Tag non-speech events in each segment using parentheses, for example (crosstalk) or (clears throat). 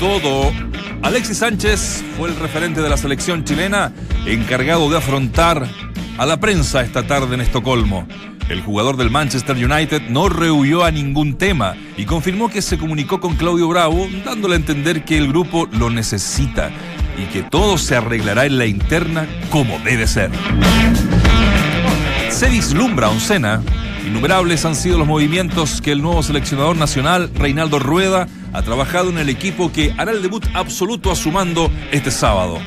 todo. Alexis Sánchez fue el referente de la selección chilena, encargado de afrontar a la prensa esta tarde en Estocolmo. El jugador del Manchester United no rehuyó a ningún tema y confirmó que se comunicó con Claudio Bravo, dándole a entender que el grupo lo necesita y que todo se arreglará en la interna como debe ser. Se vislumbra Oncena. Innumerables han sido los movimientos que el nuevo seleccionador nacional, Reinaldo Rueda, ha trabajado en el equipo que hará el debut absoluto a su mando este sábado.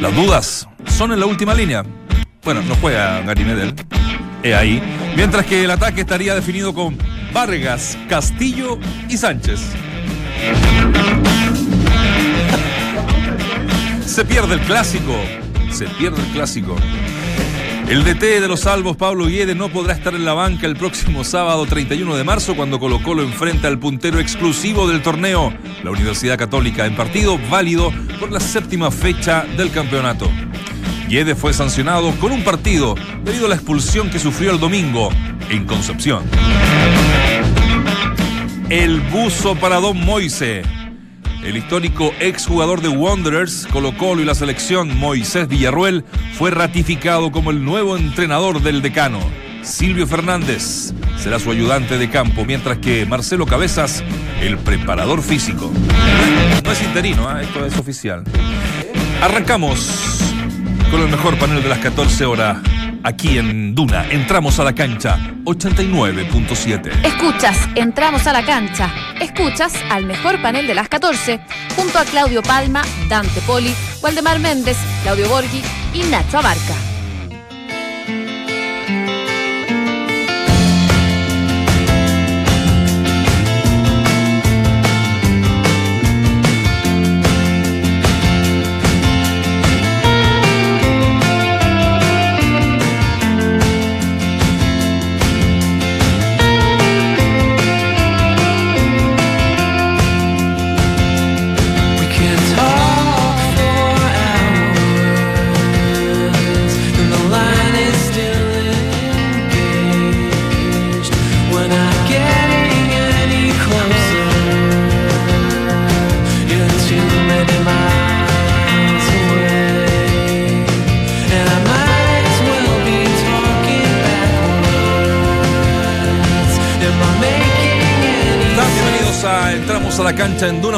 Las dudas son en la última línea. Bueno, no juega Gary Medel. He ahí. Mientras que el ataque estaría definido con Vargas, Castillo y Sánchez. Se pierde el clásico. Se pierde el clásico. El DT de los salvos, Pablo Guede, no podrá estar en la banca el próximo sábado 31 de marzo cuando Colo Colo enfrenta al puntero exclusivo del torneo, la Universidad Católica, en partido válido por la séptima fecha del campeonato. Guede fue sancionado con un partido debido a la expulsión que sufrió el domingo en Concepción. El buzo para Don Moise. El histórico exjugador de Wanderers, Colo Colo y la selección Moisés Villarruel fue ratificado como el nuevo entrenador del decano. Silvio Fernández será su ayudante de campo, mientras que Marcelo Cabezas, el preparador físico. No es interino, ¿eh? esto es oficial. Arrancamos con el mejor panel de las 14 horas. Aquí en Duna, entramos a la cancha 89.7. Escuchas, entramos a la cancha. Escuchas al mejor panel de las 14, junto a Claudio Palma, Dante Poli, Waldemar Méndez, Claudio Borghi y Nacho Abarca.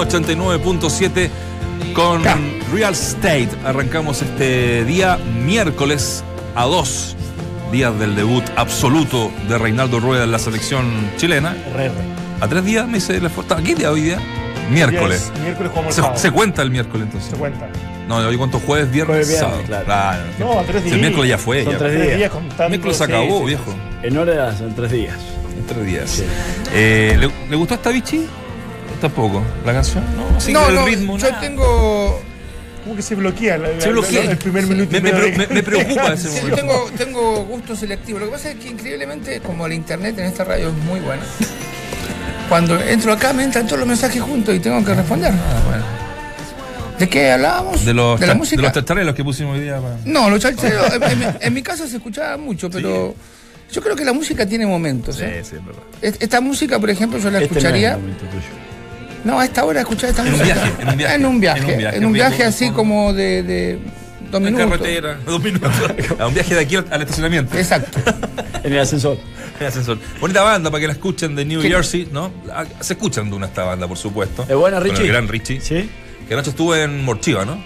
Cancha en Duna 89.7 con Real State. Arrancamos este día miércoles a dos días del debut absoluto de Reinaldo Rueda en la selección chilena. A tres días me dice la foto. ¿Qué día hoy día? Miércoles. Yes, miércoles jugamos el Se, se cuenta el miércoles entonces. Se cuenta. No, hoy cuánto jueves, viernes, Jueves, viernes, sábado. claro. No, a tres Si El días. miércoles ya fue. Son ya. tres días. días contando. El miércoles se acabó, sí, viejo. En horas son tres días. En tres días. Sí. Eh, ¿le, le gustó esta bichi? Tampoco. ¿La canción? No, sí, No, el no, ritmo. yo nada. tengo, ¿Cómo que se bloquea la- la- Se bloquea. la- el primer minuto? Me- me pre- de- me- me preocupa ese Sí, momento. tengo, tengo gusto selectivo. Lo que pasa es que increíblemente, como el internet en esta radio es muy bueno, cuando entro acá me entran todos los mensajes juntos y tengo que responder. Ah, bueno. ¿De qué hablábamos? De los, la cha- música? de los que pusimos hoy día. para- No, los chachareros, (laughs) en, en- en mi casa se escuchaba mucho, pero yo creo que la música tiene momentos. Sí, ¿eh? sí, es verdad. Es- Esta música, por ejemplo, yo la Este no es escucharía. el momento tuyo. No, a esta hora escuchar esta En un viaje, en un viaje. En un viaje, En un viaje, en un viaje así con- como de, de dos En minutos. carretera, (laughs) dos minutos. A un viaje de aquí al, estacionamiento. Exacto. (laughs) En el ascensor. El ascensor. Bonita banda para que la escuchen de New Sí. Jersey, ¿no? Ah, Se escuchan de una esta banda, por supuesto. ¿Es buena, Con Richie? el gran Richie. ¿Sí? Que anoche estuvo en Morchiva, ¿no?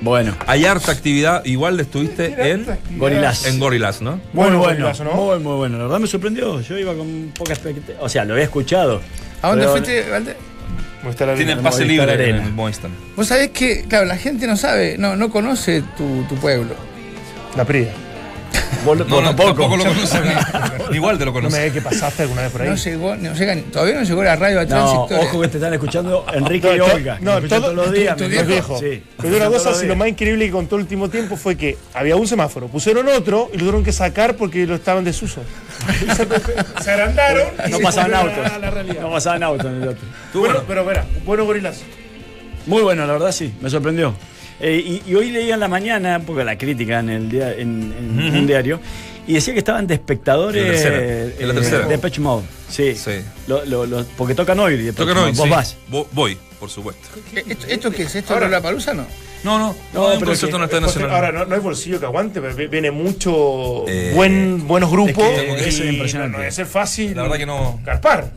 Bueno. Hay harta actividad. Igual estuviste en, Gorilas. en Gorillaz, ¿no? Muy Bueno, bueno, gorilazo, ¿no? muy, muy bueno. La verdad me sorprendió. Yo iba con poca expectativa. O sea, lo había escuchado. ¿A dónde Pero- fuiste, Valde? Movistar Arena. Tienen pase Movistar libre Arena. en el Movistar. Vos sabés que, claro, la gente no sabe, no, no conoce tu, tu pueblo. La Prida. Vos, No, vos no, tampoco. tampoco lo (laughs) conoces. Igual te lo No me conoces. ve que pasaste alguna vez por ahí. No llegó, no llega, todavía no llegó la radio a No, tránsito. ojo que te están escuchando (laughs) Enrique y Olga. No, todo, todos los días. tu- viejos. Sí. Pero una cosa, si lo más increíble que contó el último tiempo fue que había un semáforo, pusieron otro y lo tuvieron que sacar porque lo estaban desuso. (laughs) se, agrandaron y No se pasaban autos. a la realidad. No pasaban autos en el otro. Bueno, pero verá, bueno gorilas. Muy bueno, la verdad sí, me sorprendió. Eh, y, y hoy leía en la mañana, un poco la crítica en el dia- en, en un diario, Y decía que estaban de espectadores En la tercera, en la tercera. de Patch Mode. Sí. Sí. Lo- lo- lo- porque tocan hoy. Depeche Tocan hoy, Vos sí. vas. Vo- Voy, por supuesto. ¿Esto, esto qué es? ¿Esto es la palusa no? No, no, No, no, pero concierto que- Estadio Porque Nacional. Ahora, no, no hay bolsillo que aguante, pero vi- viene mucho Eh, buen, buenos grupos. es que y es no- impresionante. No, debe ser fácil. La verdad que no. Carpar.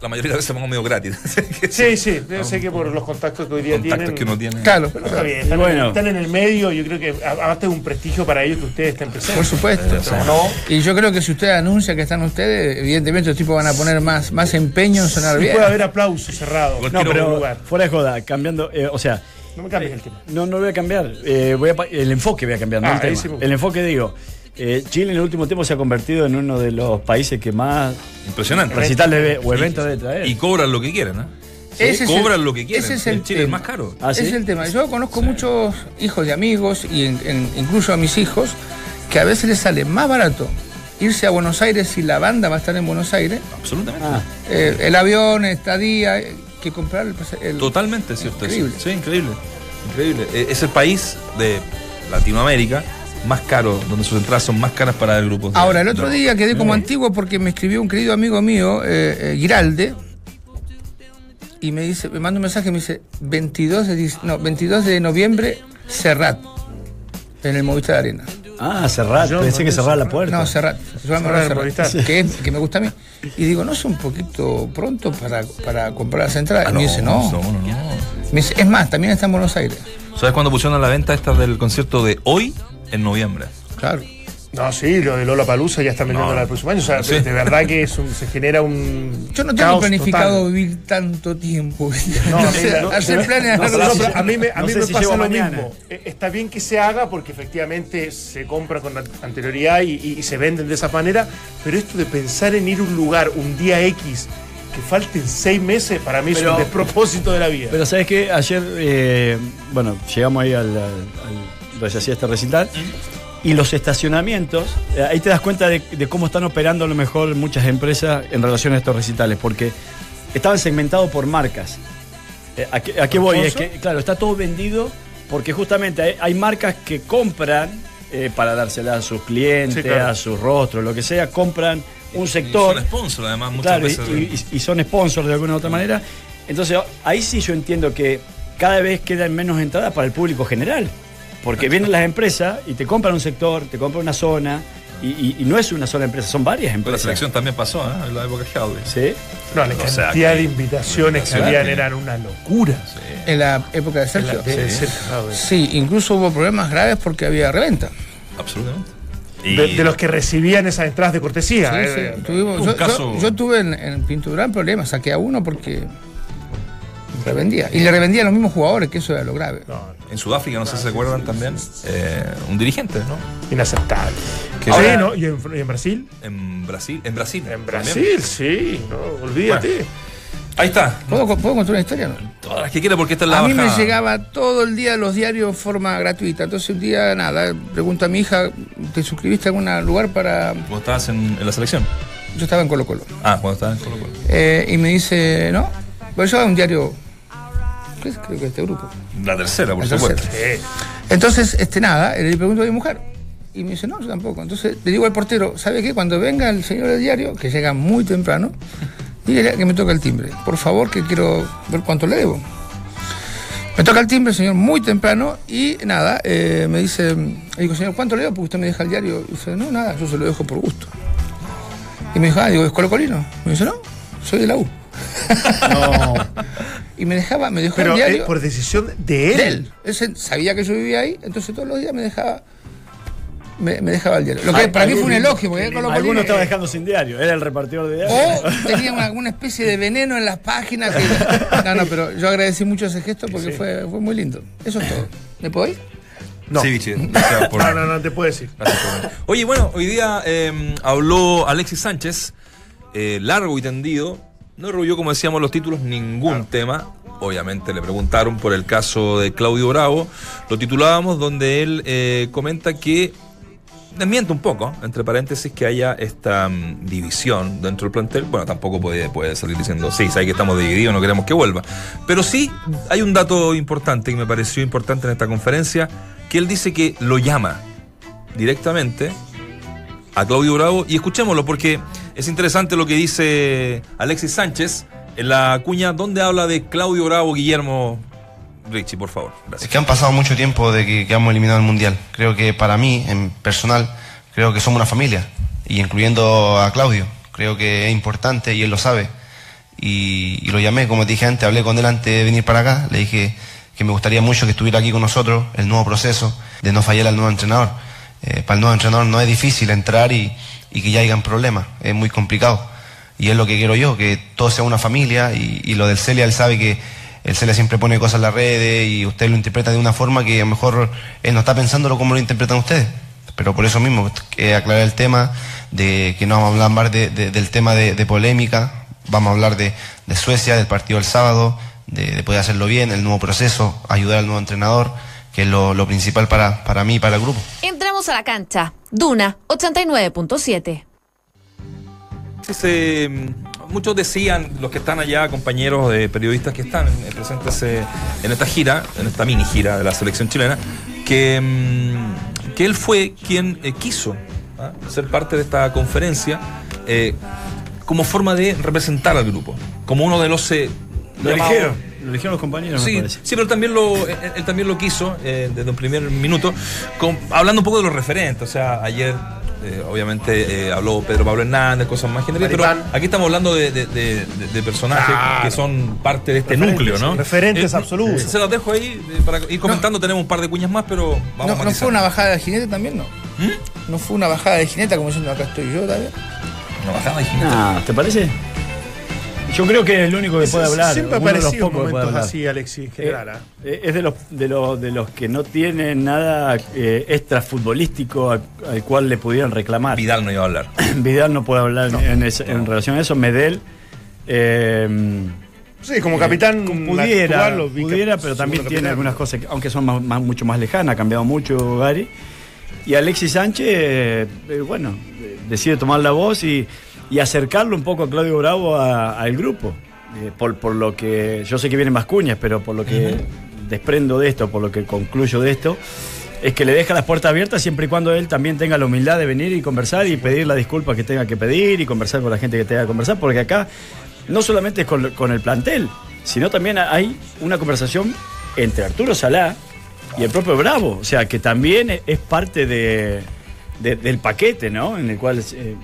La, mayoría de veces vamos medio gratis. (laughs) Sí, sí. Yo sé que por los contactos que hoy día Contactos tienen. que uno tiene. Claro, Pero está bien, están, bueno. están en el medio. Yo creo que a- aparte es un prestigio para ellos que ustedes estén presentes. por supuesto. Pero no. Y yo creo que si usted anuncia que están ustedes, evidentemente los tipos van a poner más, más empeño en sonar Y bien. puede haber aplausos cerrados. No, pero lugar. fuera de joda, cambiando. eh, o sea, No me cambies el tema. no, no voy a cambiar. eh, voy a el enfoque voy a cambiar, no Ah, tema. sí. El enfoque, digo. Eh, Chile en el último tiempo se ha convertido en uno de los países que más Impresionante. recitales o eventos debe traer. Y cobran lo que quieren. Ese es el- cobran lo que quieren. ese es el Chile es tema. más caro. Ah, ¿sí? Ese es el tema. Yo conozco muchos hijos de amigos y en- en- incluso a mis hijos que a veces les sale más barato irse a Buenos Aires si la banda va a estar en Buenos Aires, Absolutamente. Ah, eh, el avión, estadía, eh, que comprar el, el- Totalmente, ¿cierto? Increíble. Sí, increíble. Increíble. Es el país de Latinoamérica más caro, donde sus entradas son más caras para el grupo. de- Ahora, el otro de- día quedé como antiguo porque me escribió un querido amigo mío, eh, eh, Giralde, y me dice, me manda un mensaje, me dice 22 de, no, 22 de noviembre, Serrat, en el Movistar Arena. ah cerrar. Yo Pensé no que sé. cerrar la puerta. No, Serrat, se llama Serrat, Serrat, Movistar. que, es- que me gusta a mí. Y digo, ¿no es un poquito pronto para, para comprar las entradas? Ah, y me dice, no. no, no, no. Me dice, es más, también está en Buenos Aires. ¿Sabes cuándo pusieron a la venta esta del concierto de hoy? En noviembre. Claro. No, sí, lo de Lola Palusa ya están vendiendo No. el próximo año. O sea, Sí. de, de verdad que es un- se genera un. Yo no tengo caos planificado total. vivir tanto tiempo. No, (laughs) No sé, no, hacer planes a mí me, a No mí sé me si pasa lo mañana. mismo. Eh, Está bien que se haga porque efectivamente se compra con an- anterioridad y, y- y se venden de esa manera, pero esto de pensar en ir a un lugar un día X que falten seis meses, para mí es un despropósito de la vida. Pero sabes que ayer, eh, bueno, llegamos ahí al, al, al- donde se hacía este recital. Y los estacionamientos, eh, ahí te das cuenta de, de cómo están operando a lo mejor muchas empresas en relación a estos recitales, porque estaban segmentados por marcas. Eh, ¿A qué, a qué voy? Es que, claro, está todo vendido porque justamente hay, hay marcas que compran eh, para dársela a sus clientes, Sí, claro. a sus rostros, lo que sea, compran un sector. Y son sponsor, además, muchas Claro, y- veces. y, y son sponsors de alguna u otra manera. Entonces, ahí sí yo entiendo que cada vez quedan menos entradas para el público general. Porque vienen las empresas y te compran un sector, te compran una zona, y, y- y no es una sola empresa, son varias Pero la empresas. selección también pasó, ¿eh? En la época de Howley. ¿Sí? no, la o cantidad sea, de invitaciones que habían eran una locura. En la época de Sergio. la- de- Sí. incluso hubo problemas graves porque había reventa. Absolutamente. Y- de, de los que recibían esas entradas de cortesía. Sí, eh, tuvimos- yo- caso- yo tuve en, en Pinturán problemas, saqué a uno porque revendía. Y le revendía a los mismos jugadores, que eso era lo grave. no, En Sudáfrica, no sé si se acuerdan también, eh, un dirigente, ¿no? inaceptable. Que sí, ¿no? ¿Y en, y en Brasil? En Brasil. En Brasil. En también. Brasil, sí, no, olvídate. Ahí está. ¿Puedo, ¿Puedo contar una historia? No? Todas las que quiera porque esta es la A mí me llegaba todo el día los diarios de forma gratuita. Entonces un día, nada, pregunto a mi hija, ¿te suscribiste a algún lugar para...? Cuando estabas en, en la selección. Yo estaba en Colo Colo. Ah, cuando estabas en Colo Colo. Eh, y me dice, no, pues yo un diario, ¿qué es? creo que este grupo. La tercera, por La supuesto. tercera. Sí. Entonces, este nada, le pregunto a mi mujer. Y me dice, no, yo tampoco. Entonces le digo al portero, ¿sabe qué? Cuando venga el señor del diario, que llega muy temprano, (laughs) dígale que me toca el timbre. Por favor, que quiero ver cuánto le debo. Me toca el timbre, señor, muy temprano, y nada, eh, me dice, le digo, señor, ¿cuánto le debo? Porque usted me deja el diario. Y dice, no, nada, yo se lo dejo por gusto. Y me dijo, ah, digo, ¿es colocolino? Me dice, no, soy de la U. (laughs) No. Y me dejaba, me dejó Pero el eh, diario por decisión de él. de él. Él se- sabía que yo vivía ahí, entonces todos los días me dejaba me, me dejaba el diario. Lo que Ay, para mí fue un elogio, porque era Colo Alguno estaba dejando sin diario, era el repartidor de diario. O tenía una- alguna especie de veneno en las páginas. que- (laughs) no, no, pero yo agradecí mucho ese gesto porque fue, fue muy lindo. Eso es todo. ¿Me puedo ir? No. Sí, (laughs) por- No, no, no te puedo decir. Oye, bueno, hoy día eh, habló Alexis Sánchez, eh, largo y tendido. No rehuyó, como decíamos, los títulos, ningún tema. Obviamente le preguntaron por el caso de Claudio Bravo. Lo titulábamos donde él eh, comenta que desmiente un poco, entre paréntesis, que haya esta mm, división dentro del plantel. Bueno, tampoco puede, puede salir diciendo, sí, sabe que estamos divididos, no queremos que vuelva. Pero sí hay un dato importante que me pareció importante en esta conferencia, que él dice que lo llama directamente a Claudio Bravo y escuchémoslo porque es interesante lo que dice Alexis Sánchez en la cuña donde habla de Claudio Bravo, Guillermo Richie, por favor. Es que han pasado mucho tiempo de que, que hemos eliminado el Mundial. Creo que para mí, en personal, creo que somos una familia. Y incluyendo a Claudio. Creo que es importante y él lo sabe. Y, y lo llamé, como te dije antes, hablé con él antes de venir para acá. Le dije que me gustaría mucho que estuviera aquí con nosotros, el nuevo proceso, de no fallar al nuevo entrenador. Eh, para el nuevo entrenador no es difícil entrar y, que ya hayan problemas. Es muy complicado. Y es lo que quiero yo, que todo sea una familia. Y, lo del Celia, él sabe que el Celia siempre pone cosas en las redes y usted lo interpreta de una forma que a lo mejor él no está pensándolo como lo interpretan ustedes. Pero por eso mismo, aclarar el tema de que no vamos a hablar más de- de- del tema de, de polémica, vamos a hablar de, Suecia, del partido del sábado, de poder hacerlo bien, el nuevo proceso, ayudar al nuevo entrenador, que es lo, lo principal para, para mí y para el grupo. Entramos a la cancha. Duna 89.7. Sí, se- muchos decían, los que están allá, compañeros de periodistas que están eh, presentes eh, en esta gira, en esta mini gira de la selección chilena, que, mm, que él fue quien eh, quiso ¿ah? ser parte de esta conferencia eh, como forma de representar al grupo, como uno de los... eh, Lo llamados- eligieron, lo eligieron los compañeros, Sí, sí, pero también lo, él, él también lo quiso eh, desde un primer minuto, con- hablando un poco de los referentes. O sea, ayer eh, obviamente eh, habló Pedro Pablo Hernández, cosas más generales, pero aquí estamos hablando de, de- de- de- de personajes Claro. que son parte de este Referentes, núcleo, ¿no? referentes absolutos. Se los dejo ahí eh, para ir comentando, tenemos un par de cuñas más, pero vamos No, a ¿No fue una bajada de jinete también? No. ¿Mm? No fue una bajada de jineta como diciendo acá estoy yo también. Una bajada de jinete. Ah, ¿Te parece? Yo creo que es el único que puede hablar. Siempre ha uno de los aparecido momentos así, Alexis, general. ¿ah? Eh, es de los, de, los, de los que no tienen nada eh, extra futbolístico al, al cual le pudieran reclamar. Vidal no iba a hablar. (clears throat) Vidal no puede hablar en, relación a eso. Medel eh, Sí, como capitán pudiera, actual, pudiera, pero también tiene capitán. algunas cosas, que- aunque son más, más- mucho más lejanas, ha cambiado mucho Gary. Y Alexis Sánchez, eh, eh, bueno, eh, decide tomar la voz y, y acercarlo un poco a Claudio Bravo al grupo. Eh, por, por lo que, yo sé que vienen más cuñas, pero por lo que desprendo de esto, por lo que concluyo de esto, es que le deja las puertas abiertas siempre y cuando él también tenga la humildad de venir y conversar y pedir la disculpa que tenga que pedir y conversar con la gente que tenga que conversar, porque acá no solamente es con, con el plantel, sino también hay una conversación entre Arturo Salá y el propio Bravo, o sea, que también es- es parte de, de- del paquete, ¿no? En el cual eh,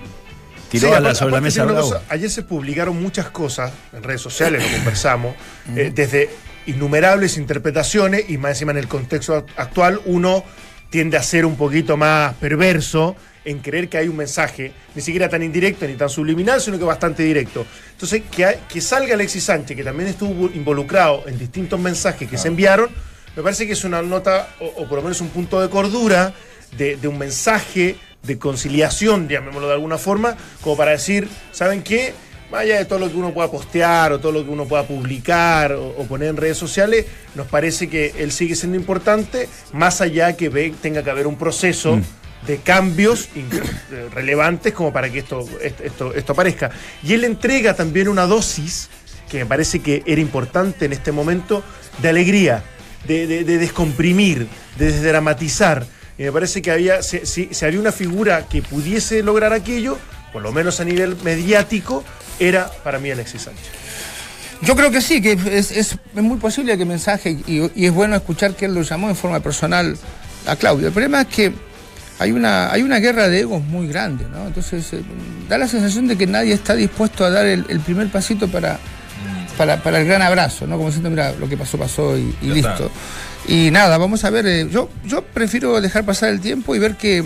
tiró Sí, a la- aparte- sobre la aparte mesa tiene una Bravo. cosa, ayer se publicaron muchas cosas en redes sociales, lo conversamos, eh, desde innumerables interpretaciones y más encima en el contexto act- actual uno tiende a ser un poquito más perverso en creer que hay un mensaje, ni siquiera tan indirecto ni tan subliminal, sino que bastante directo. Entonces, que, hay- que salga Alexis Sánchez, que también estuvo involucrado en distintos mensajes que se enviaron, me parece que es una nota, o, o por lo menos un punto de cordura, de, de un mensaje de conciliación, llamémoslo de alguna forma, como para decir, ¿saben qué? Más allá de todo lo que uno pueda postear o todo lo que uno pueda publicar o, o poner en redes sociales, nos parece que él sigue siendo importante, más allá que ve- tenga que haber un proceso de cambios eh, relevantes como para que esto, esto, esto, esto aparezca. Y él entrega también una dosis que me parece que era importante en este momento de alegría, de, de- de descomprimir, de desdramatizar. Y me parece que había, si, si- si había una figura que pudiese lograr aquello, por lo menos a nivel mediático, era para mí Alexis Sánchez. Yo creo que sí, que es, es- es muy posible que mensaje, y, y es bueno escuchar que él lo llamó en forma personal a Claudio. El problema es que hay una, hay una guerra de egos muy grande, ¿no? Entonces, eh, da la sensación de que nadie está dispuesto a dar el, el primer pasito para, para, para el gran abrazo, ¿no? Como diciendo, mira, lo que pasó, pasó y, listo. está. Y nada, vamos a ver, eh, yo, yo prefiero dejar pasar el tiempo y ver que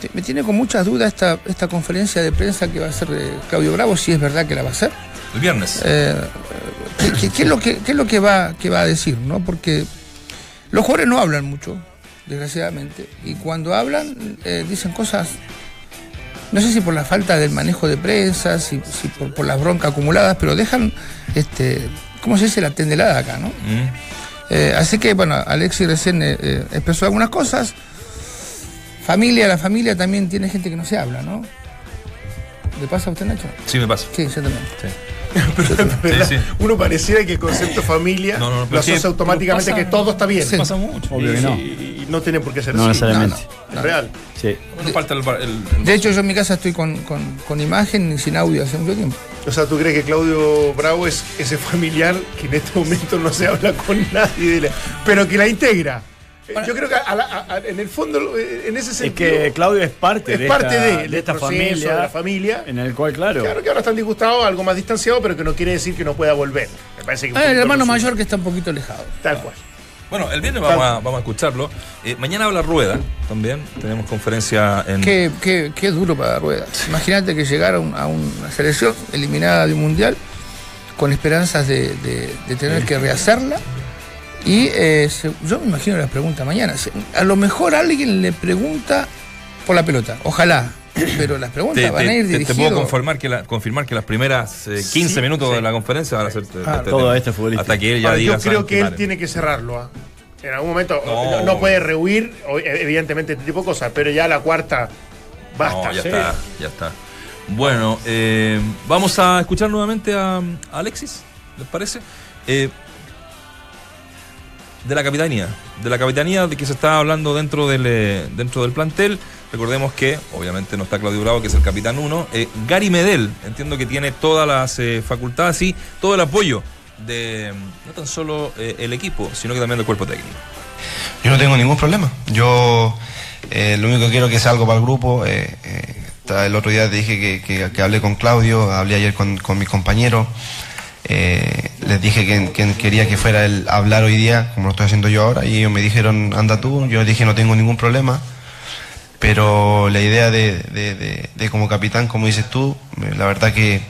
te- me tiene con muchas dudas esta, esta conferencia de prensa que va a hacer eh, Claudio Bravo, si es verdad que la va a hacer. El viernes. Eh, ¿qué, qué- qué es lo que, qué es lo que va, que va a decir? ¿no? Porque los jugadores no hablan mucho, desgraciadamente, y cuando hablan eh, dicen cosas, no sé si por la falta del manejo de prensa, si, si por, por las broncas acumuladas, pero dejan, este, ¿cómo se dice? La tendelada acá, ¿no? Mm. Eh, así que, bueno, Alexis recién eh, eh, expresó algunas cosas. Familia, la familia también tiene gente que no se habla, ¿no? ¿Le pasa a usted, Nacho? Sí, me pasa. Sí, yo también. (laughs) Uno pareciera que el concepto familia No, no, lo asocia automáticamente pasa- que todo está bien. Sí. Pasa mucho. Obvio que no. No tiene por qué ser No así. necesariamente. Es real. Sí. Bueno, falta el, el- De hecho, yo en mi casa estoy con, con- con imagen y sin audio hace mucho tiempo. O sea, ¿tú crees que Claudio Bravo es ese familiar que en este momento no se habla con nadie, de la- pero que la integra? Eh, Yo creo que a la- a- a- en el fondo, eh, en ese Es sentido. que Claudio es parte es de parte esta, de, de esta proceso, familia, de la familia. en el cual, claro, Claro que ahora están disgustados, algo más distanciado, pero que no quiere decir que no pueda volver. Me parece que Ah, el hermano mayor que está un poquito alejado. Tal cual. Bueno, el viernes vamos a, a escucharlo. Eh, mañana habla Rueda también. Tenemos conferencia en. Qué, qué- qué duro para Ruedas. Imagínate que llegara a, un- a una selección eliminada de un mundial con esperanzas de, tener que rehacerla. Y eh, yo me imagino las preguntas mañana. A lo mejor alguien le pregunta por la pelota. Ojalá. Pero las preguntas Te, van a ir te- te dirigidas. puedo confirmar que, la- confirmar que las primeras eh, 15 minutos de la conferencia van a ser. de- de este todo este futbolista. Hasta que él ya diga. yo creo "Saben que él paren". tiene que cerrarlo. ¿ah? En algún momento No. no, puede rehuir, evidentemente, este tipo de cosas, pero ya la cuarta basta. No, ya ¿sí? está, ya está. Bueno, eh, vamos a escuchar nuevamente a, a Alexis, ¿les parece? Eh, de la capitanía, de la capitanía de que se está hablando dentro del, eh, dentro del plantel. Recordemos que, obviamente, no está Claudio Bravo, que es el capitán 1. Gary Medel, entiendo que tiene todas las eh, facultades y todo el apoyo de no tan solo eh, el equipo, sino que también del cuerpo técnico. Yo no tengo ningún problema. Yo eh, lo único que quiero es que sea algo para el grupo. eh, eh, el otro día dije que, que- que hablé con Claudio, hablé ayer con, con mis compañeros. eh, les dije que, que quería que fuera el hablar hoy día, como lo estoy haciendo yo ahora, y ellos me dijeron, anda tú. Yo dije, no tengo ningún problema. Pero la idea de, de- de- de como capitán, como dices tú, eh, la verdad que,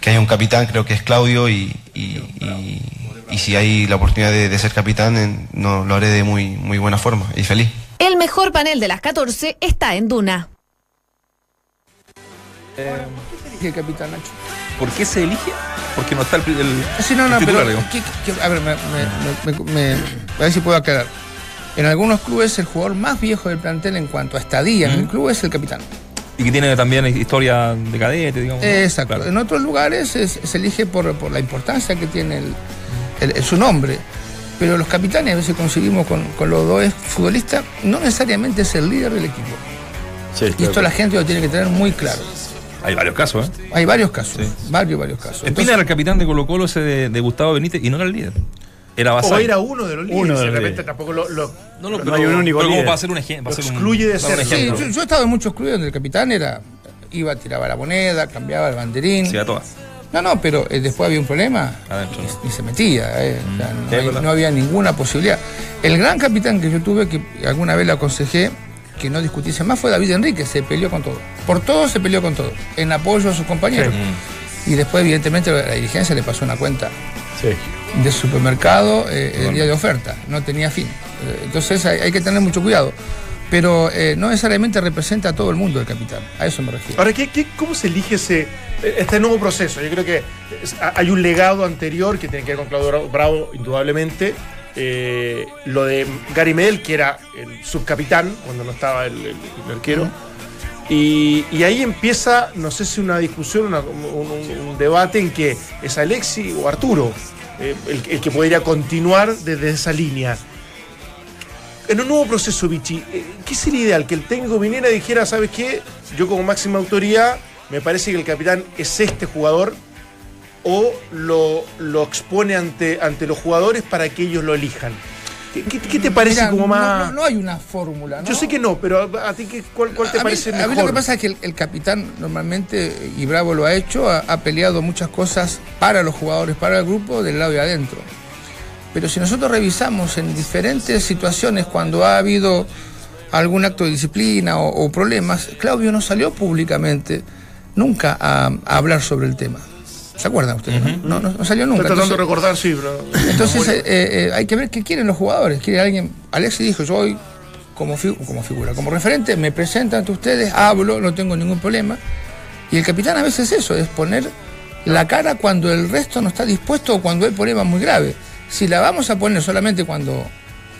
que hay un capitán, creo que es Claudio, y, y- y- y si hay la oportunidad de, de ser capitán, en- no, lo haré de muy, muy buena forma y feliz. El mejor panel de las 14 está en Duna. ¿Qué capitán Nacho? ¿Por qué se elige? Porque no está el, el- Sí, no, el no, titular, pero. digo. ¿qué- qué- a ver, me, me- me- me- a ver si puedo aclarar. En algunos clubes, el jugador más viejo del plantel en cuanto a estadía en el club es el capitán. Y que tiene también historia de cadete, digamos. ¿no? Exacto. Claro. En otros lugares es- se elige por, por la importancia que tiene el- el- el- su nombre. Pero los capitanes, a veces coincidimos con, con los dos futbolistas, no necesariamente es el líder del equipo. sí, Y esto la gente lo tiene que tener muy claro. Hay varios casos, ¿eh? Hay varios casos, Sí. varios, varios casos. Espina Entonces, era el capitán de Colo Colo ese de, de Gustavo Benítez y no era el líder. Era O era uno de los líderes, Uno de y de los repente tampoco lo, lo- No, no, No pero, hay un único pero como líder. para hacer un ejemplo. Excluye de ser. sí, ejemplo. yo, yo he estado en muchos clubes donde el capitán era iba, tiraba la moneda, cambiaba el banderín. Sí, a todas. No, no, pero eh, después había un problema Adentro, ¿no? y, y se metía. eh, o sea, no, Sí, hay- verdad. no había ninguna posibilidad. El gran capitán que yo tuve, que alguna vez le aconsejé que no discutiese más, fue David Enrique. Se peleó con todo. Por todo se peleó con todo. En apoyo a sus compañeros. Y después, evidentemente, la dirigencia le pasó una cuenta sí. de supermercado eh, el día de oferta. No tenía fin. Eh, Entonces hay, hay que tener mucho cuidado. Pero eh, no necesariamente representa a todo el mundo el capitán. A eso me refiero. Ahora, ¿qué, qué- cómo se elige ese, este nuevo proceso? Yo creo que hay un legado anterior que tiene que ver con Claudio Bravo, indudablemente. Eh, lo de Gary Medel, que era el subcapitán cuando no estaba el, el- el arquero. Y, ahí empieza, no sé si una discusión, una- un, debate en que es Alexi o Arturo eh, el, que podría continuar desde esa línea. En un nuevo proceso, Vichy, eh, ¿qué sería ideal? Que el técnico viniera y dijera, ¿sabes qué? Yo como máxima autoridad, me parece que el capitán es este jugador, o lo, lo expone ante, ante los jugadores para que ellos lo elijan. ¿Qué, qué- qué te parece Mira, como más...? No, no hay una fórmula. ¿no? Yo sé que no, pero a, a ti, qué, cuál, cuál te a mí- parece a mí lo que pasa es que el, el capitán normalmente, y Bravo lo ha hecho, ha, ha peleado muchas cosas para los jugadores, para el grupo, del lado de adentro. Pero si nosotros revisamos en diferentes situaciones cuando ha habido algún acto de disciplina o, o problemas, Claudio no salió públicamente nunca a, a hablar sobre el tema. ¿Se acuerdan ustedes? no? No, no- no salió nunca. Estoy tratando de recordar, sí, pero... entonces eh, eh, hay que ver qué quieren los jugadores. Quiere alguien. Alexi dijo: Yo hoy, como, como figura, como referente, me presento ante ustedes, hablo, no tengo ningún problema. Y el capitán a veces es eso, es poner la cara cuando el resto no está dispuesto o cuando hay problemas muy graves. Si la vamos a poner solamente cuando,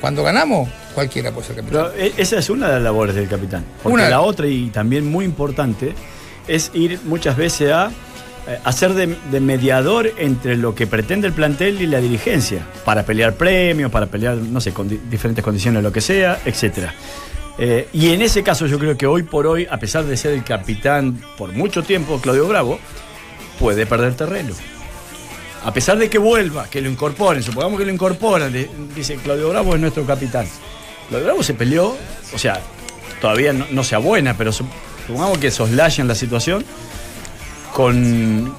cuando ganamos, cualquiera puede ser capitán. Pero esa es una de las labores del capitán. Porque Una- la otra, y también muy importante, es ir muchas veces a eh, hacer de, de mediador entre lo que pretende el plantel y la dirigencia, para pelear premios, para pelear, no sé, con di- diferentes condiciones, lo que sea, etcétera. Eh, y en ese caso yo creo que hoy por hoy, a pesar de ser el capitán por mucho tiempo, Claudio Bravo, puede perder terreno. A pesar de que vuelva, que lo incorporen, supongamos que lo incorporan, dice Claudio Bravo es nuestro capitán. Claudio Bravo se peleó, o sea, todavía no, no sea buena, pero sup- supongamos que soslayan la situación. Con,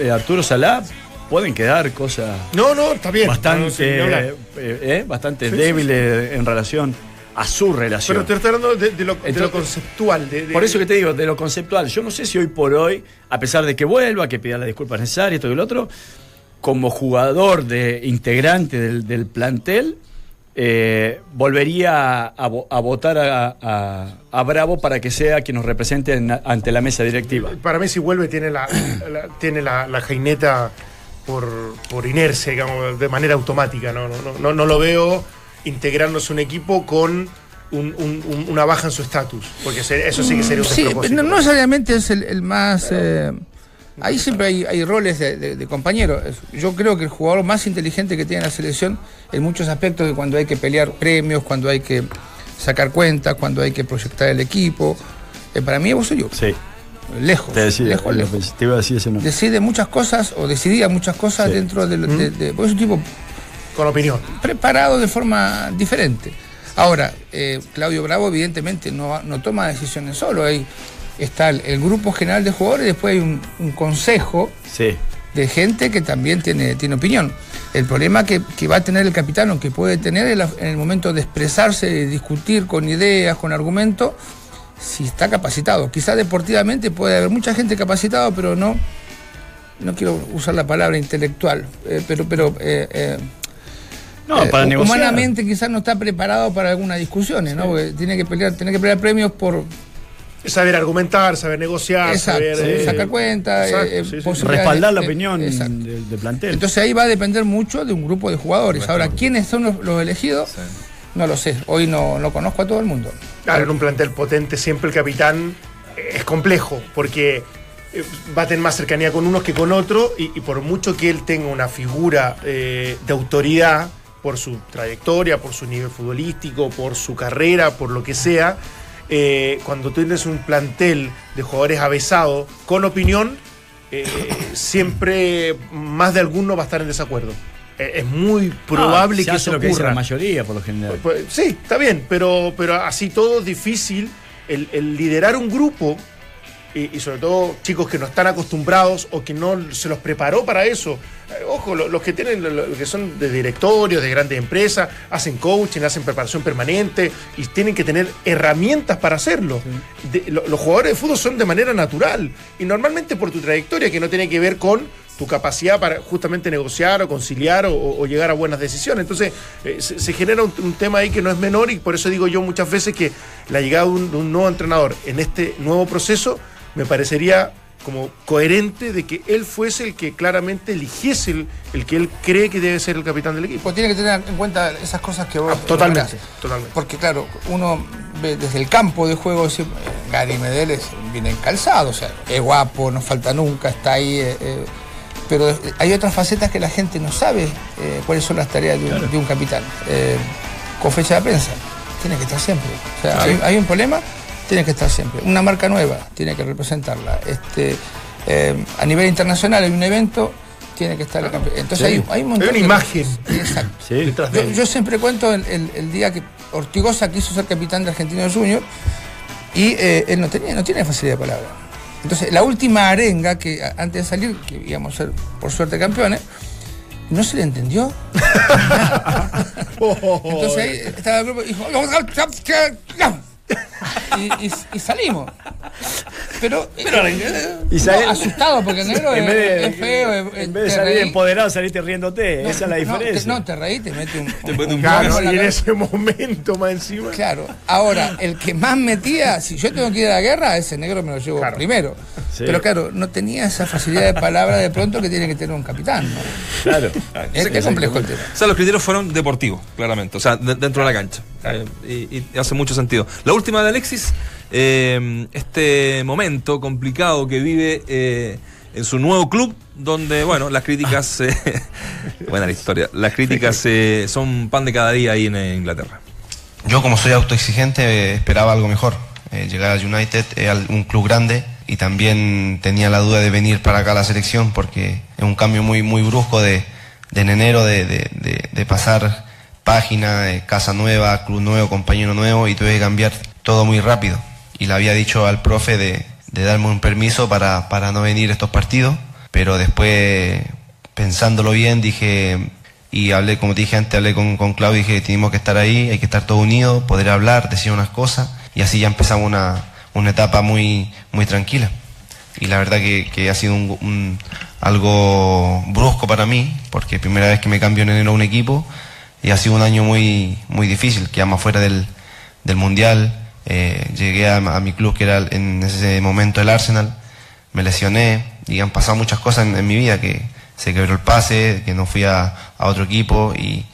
eh, Arturo Salá pueden quedar cosas No, no, está bien. No, no, bastante, hablar. eh, eh, bastante Sí, sí, débiles en relación a su relación. Pero te estoy hablando de, de lo, de lo conceptual. de- Por eso que te digo, de lo conceptual, yo no sé si hoy por hoy, a pesar de que vuelva, que pida las disculpas necesarias, todo y lo otro, como jugador de integrante del, del plantel, eh, volvería a, vo- a votar a, a- a Bravo para que sea quien nos represente en- ante la mesa directiva. Para mí, si vuelve, tiene la, la- tiene la, la jaineta por, por inercia, digamos, de manera automática. No, no, no, no, no lo veo integrándose un equipo con un- un- un- una baja en su estatus. Porque eso sí que sería un Sí, no, no necesariamente es el, el más. eh, ahí siempre hay, hay roles de, de-. Es- Yo creo que el jugador más inteligente que tiene la selección en muchos aspectos, de cuando hay que pelear premios, cuando hay que sacar cuentas, cuando hay que proyectar el equipo. eh, para mí, vos soy yo. Sí, Lejos. te, lejos, lejos. te iba a decir ese nombre. Decide muchas cosas o decidía muchas cosas Sí. dentro de, de, de- porque es un tipo Con opinión. preparado de forma diferente. Ahora, eh, Claudio Bravo evidentemente no, no toma decisiones solo. Hay, está el, el grupo general de jugadores, después hay un, un consejo Sí, de gente que también tiene, tiene opinión. El problema que, que va a tener el capitán o que puede tener en, la- en el momento de expresarse, de discutir con ideas, con argumentos, si está capacitado. Quizás deportivamente puede haber mucha gente capacitada, pero no, no quiero usar la palabra intelectual, eh, pero, pero eh, eh, no, para negociar. humanamente quizás no está preparado para algunas discusiones, ¿no? Porque tiene que pelear, tiene que pelear premios por Saber argumentar, saber negociar, exacto, saber. eh, sacar cuenta, exacto, eh, sí, sí. posibilidades respaldar la opinión del, plantel. Entonces ahí va a depender mucho de un grupo de jugadores. Ahora, ¿quiénes son los, los elegidos? No lo sé. Hoy no, no conozco a todo el mundo. Claro, en un plantel potente siempre el capitán eh, es complejo, porque eh, va a tener más cercanía con unos que con otros, y, y por mucho que él tenga una figura eh, de autoridad por su trayectoria, por su nivel futbolístico, por su carrera, por lo que sea, eh, cuando tienes un plantel de jugadores avesados con opinión, eh, siempre más de alguno va a estar en desacuerdo. Eh, es muy probable Ah, se que hace eso lo que dice ocurra. la mayoría, por lo general. Pues, sí, está bien, pero, pero así todo es difícil el, el liderar un grupo y, y sobre todo chicos que no están acostumbrados o que no se los preparó para eso. Eh, ojo, lo- los que tienen, lo- lo que son de directorios, de grandes empresas, hacen coaching, hacen preparación permanente y tienen que tener herramientas para hacerlo. De- lo- los jugadores de fútbol son de manera natural y normalmente por tu trayectoria que no tiene que ver con tu capacidad para justamente negociar o conciliar o, o llegar a buenas decisiones. Entonces, eh, se, se genera un, un tema ahí que no es menor y por eso digo yo muchas veces que la llegada de un, de un nuevo entrenador en este nuevo proceso me parecería como coherente de que él fuese el que claramente eligiese el, el que él cree que debe ser el capitán del equipo. Pues tiene que tener en cuenta esas cosas que vos. Ah, totalmente, totalmente. Porque, claro, uno ve desde el campo de juego, eh, Gary Medel es- viene calzado, o sea, es guapo, no falta nunca, está ahí. eh, eh, pero eh, hay otras facetas que la gente no sabe cuáles son las tareas de un, de un capitán. Con fecha de prensa, tiene que estar siempre. O sea, hay, hay un problema, tiene que estar siempre. Una marca nueva, tiene que representarla. Este, eh, a nivel internacional hay un evento, tiene que estar el campeón. Entonces Sí. hay, hay un montón Hay una de- imagen. Exacto. Sí. Yo, siempre cuento el, el- el día que Ortigosa quiso ser capitán de Argentinos Juniors y eh, él no tenía, no tiene facilidad de palabra. Entonces, la última arenga que antes de salir, que íbamos a ser por suerte campeones, no se le entendió. (laughs) Entonces ahí estaba el grupo y dijo, y, y- y salimos. Pero, eh, Y no, sale- asustado porque el negro (laughs) en es, vez de, es feo. es- en vez de te salir reí. empoderado, saliste riéndote. Esa es la No, te- diferencia. No, te reí, te mete un, mete un la y en ese momento más encima. Claro. Ahora, el que más metía, si yo tengo que ir a la guerra, ese negro me lo llevo Claro. primero. Sí. Pero claro, no tenía esa facilidad de palabra de pronto que tiene que tener un capitán. ¿no? Claro. Es, es complejo el tema. O sea, los criterios fueron deportivos, claramente, o sea, de- dentro de la cancha. Eh, y, y hace mucho sentido. La última de Alexis, eh, este momento complicado que vive eh, en su nuevo club, donde, bueno, las críticas. eh, (laughs) buena la historia. Las críticas eh, son pan de cada día ahí en Inglaterra. Yo como soy autoexigente esperaba algo mejor. Llegar al United, un club grande y también tenía la duda de venir para acá a la selección porque es un cambio muy muy brusco de, de en enero de, de- de- pasar página, casa nueva, club nuevo, compañero nuevo y tuve que cambiar todo muy rápido. Y le había dicho al profe de, de darme un permiso para, para no venir a estos partidos, pero después pensándolo bien dije y hablé, como te dije antes, hablé con, con Claudio dije, tenemos que estar ahí, hay que estar todos unidos, poder hablar, decir unas cosas, y así ya empezamos una, una etapa muy, muy tranquila. Y la verdad que, que ha sido un, un- algo brusco para mí, porque primera vez que me cambio en enero a un equipo, y ha sido un año muy, muy difícil, quedamos fuera del, del Mundial, eh, llegué a, a mi club que era en ese momento el Arsenal, me lesioné y han pasado muchas cosas en, en mi vida, que se quebró el pase, que no fui a, a otro equipo y,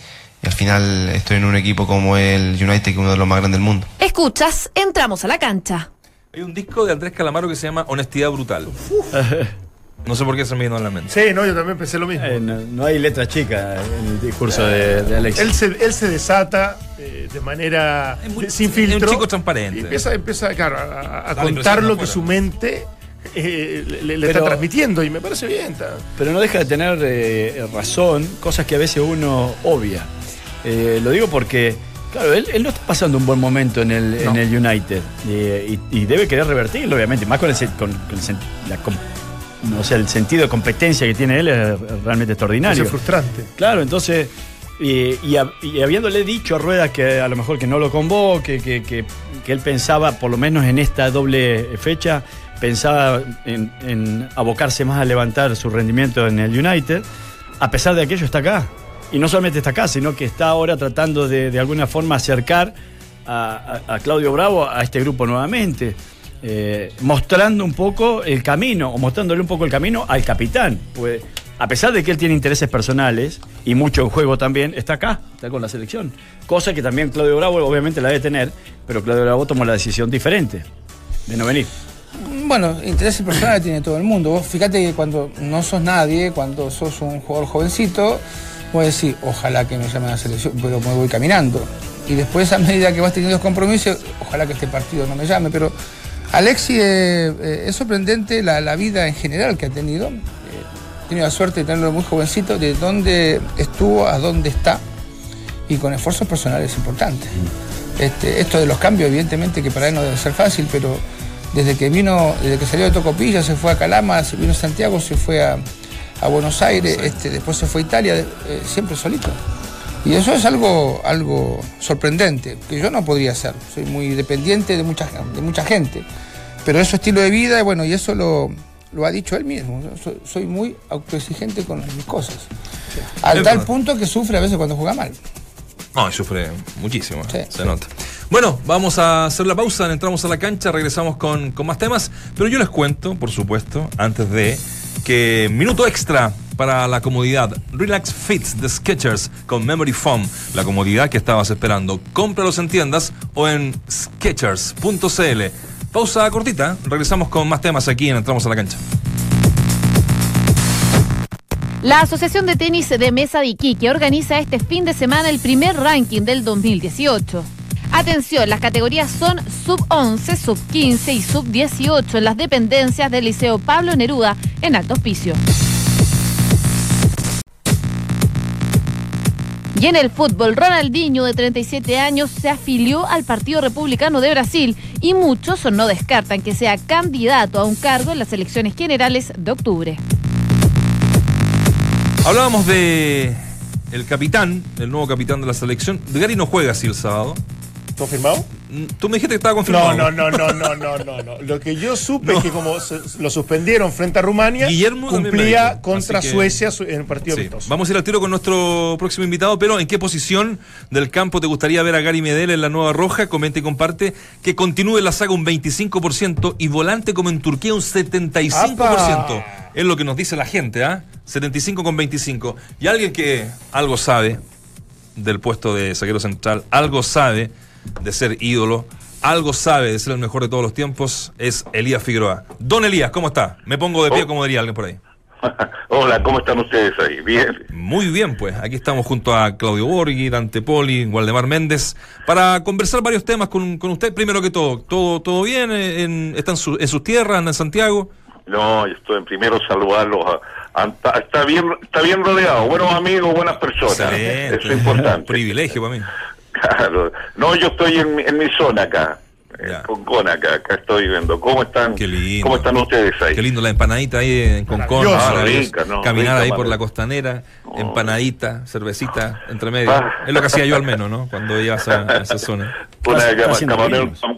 y al final estoy en un equipo como el United, que es uno de los más grandes del mundo. Escuchas, entramos a la cancha. Hay un disco de Andrés Calamaro que se llama Honestidad Brutal. (laughs) No sé por qué se me vino en la mente. Sí, no, yo también pensé lo mismo. Eh, no, no hay letra chica en el discurso de, de Alex. Él se, él se desata eh, de manera muy- sin es un filtro. chico transparente. Y empieza, empieza claro, a, a- a contar lo que su mente eh, le, le Pero- está transmitiendo y me parece bien. está- Pero no deja de tener eh, razón, cosas que a veces uno obvia. Eh, lo digo porque, claro, él, él no está pasando un buen momento en el, en el United y, y debe querer revertirlo, obviamente, más con, el, con- con el la no sé, el sentido de competencia que tiene él es realmente extraordinario. Es frustrante. Claro, entonces, y, y hab- y habiéndole dicho a Rueda que a lo mejor que no lo convoque, que, que- que él pensaba, por lo menos en esta doble fecha, pensaba en, en abocarse más a levantar su rendimiento en el United, a pesar de aquello está acá. Y no solamente está acá, sino que está ahora tratando de, de alguna forma acercar a, a- a Claudio Bravo a este grupo nuevamente. Eh, mostrando un poco el camino, o mostrándole un poco el camino al capitán. Pues, a pesar de que él tiene intereses personales y mucho en juego también, está acá, está con la selección. Cosa que también Claudio Bravo obviamente la debe tener, pero Claudio Bravo tomó la decisión diferente de no venir. Bueno, intereses personales tiene todo el mundo. Fíjate que cuando no sos nadie, cuando sos un jugador jovencito, vos decís, ojalá que me llamen a la selección, pero me voy caminando. Y después, a medida que vas teniendo compromisos, ojalá que este partido no me llame. Pero Alexi eh, eh, es sorprendente la, la vida en general que ha tenido. Eh, he tenido la suerte de tenerlo muy jovencito, de dónde estuvo a dónde está, y con esfuerzos personales importantes. Este, esto de los cambios, evidentemente que para él no debe ser fácil, pero desde que vino, desde que salió de Tocopilla, se fue a Calama, se vino a Santiago, se fue a, a Buenos Aires, este, después se fue a Italia, eh, siempre solito. Y eso es algo, algo sorprendente, que yo no podría hacer. Soy muy dependiente de mucha, de mucha gente. Pero es su estilo de vida, y bueno, y eso lo, lo ha dicho él mismo. Soy, soy muy autoexigente con mis cosas. Al tal verdad. punto que sufre a veces cuando juega mal. No, sufre muchísimo, Sí, se sí. nota. Bueno, vamos a hacer la pausa, entramos a la cancha, regresamos con, con más temas, pero yo les cuento, por supuesto, antes de que minuto extra para la comodidad. Relax Fits de Skechers con Memory Foam, la comodidad que estabas esperando. Cómpralos en tiendas o en sketchers.cl. Pausa cortita, regresamos con más temas aquí en Entramos a la cancha. La Asociación de Tenis de Mesa de Iquique organiza este fin de semana el primer ranking del 2018. Atención, las categorías son sub 11, sub 15 y sub 18 en las dependencias del Liceo Pablo Neruda en Alto Hospicio. Y en el fútbol, Ronaldinho, de 37 años, se afilió al Partido Republicano de Brasil y muchos no descartan que sea candidato a un cargo en las elecciones generales de octubre. Hablábamos de el capitán, el nuevo capitán de la selección. Gary no juega así el sábado. ¿Confirmado? Mm, Tú me dijiste que estaba confirmado. No, no, no, no, no, no, no. Lo que yo supe es que como se- lo suspendieron frente a Rumania, Guillermo cumplía dijo, contra que- Suecia su- en el partido Sí. Vamos a ir al tiro con nuestro próximo invitado, pero ¿en qué posición del campo te gustaría ver a Gary Medel en la nueva roja? Comenta y comparte que continúe la saga un 25% y volante como en Turquía un 75%. ¡Apa! Es lo que nos dice la gente, ¿ah? 75 con 25. Y alguien que algo sabe del puesto de saquero central, algo sabe de ser ídolo, algo sabe de ser el mejor de todos los tiempos, es Elías Figueroa. Don Elías, ¿cómo está? Me pongo de pie, Oh. como diría alguien por ahí. (laughs) Hola, ¿cómo están ustedes ahí? Bien. Muy bien, pues. Aquí estamos junto a Claudio Borghi, Dante Poli, Waldemar Méndez, para conversar varios temas con, con usted. Primero que todo, ¿todo, todo bien? En, ¿Está en, su- en sus tierras, en Santiago? No, yo estoy en primero saludarlos. a- a- está- está bien, está bien rodeado, buenos amigos, buenas personas. Excelente. Eso es importante. (laughs) Privilegio para mí. Claro. No, yo estoy en, mi- en mi zona acá. Ya. Con Con acá, acá estoy viendo. ¿Cómo están? Qué lindo. ¿Cómo están ustedes ahí? Qué lindo la empanadita ahí en Concón. Maravilloso. Rica, ¿no? Caminar Rica, ahí por madre. la costanera, Oh. empanadita, cervecita, entre medio. Ah. Es lo que hacía yo al menos, ¿no? Cuando iba a esa, a esa zona. Una de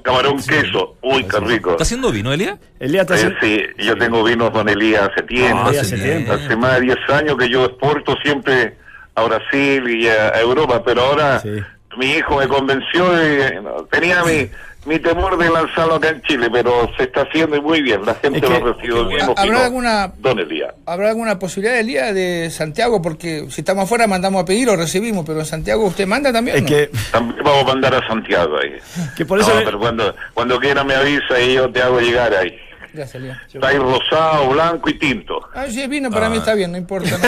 camarón, queso. Uy, qué rico. ¿Está haciendo vino, Elia? Elías está Eh, haciendo- sí, yo tengo vinos Don Elías hace tiempo. Ah, hace tiempo. Hace más de 10 años que yo exporto siempre a Brasil y a, a Europa, pero ahora Sí. Mi hijo me convenció y no, tenía mi, mi temor de lanzarlo acá en Chile, pero se está haciendo muy bien. La gente Es que- lo recibió qué bien. opinó. ¿Habrá alguna- Don Elías. ¿Habrá alguna posibilidad, Elías, de Santiago? Porque si estamos afuera mandamos a pedir o recibimos, pero en Santiago usted manda también. Es ¿no? que, También vamos a mandar a Santiago ahí. que por eso. No, pero cuando, cuando quiera me avisa y yo te hago llegar ahí. Gracias. Está ahí rosado, blanco y tinto. Ah, si es vino, para Ah. mí está bien, no importa.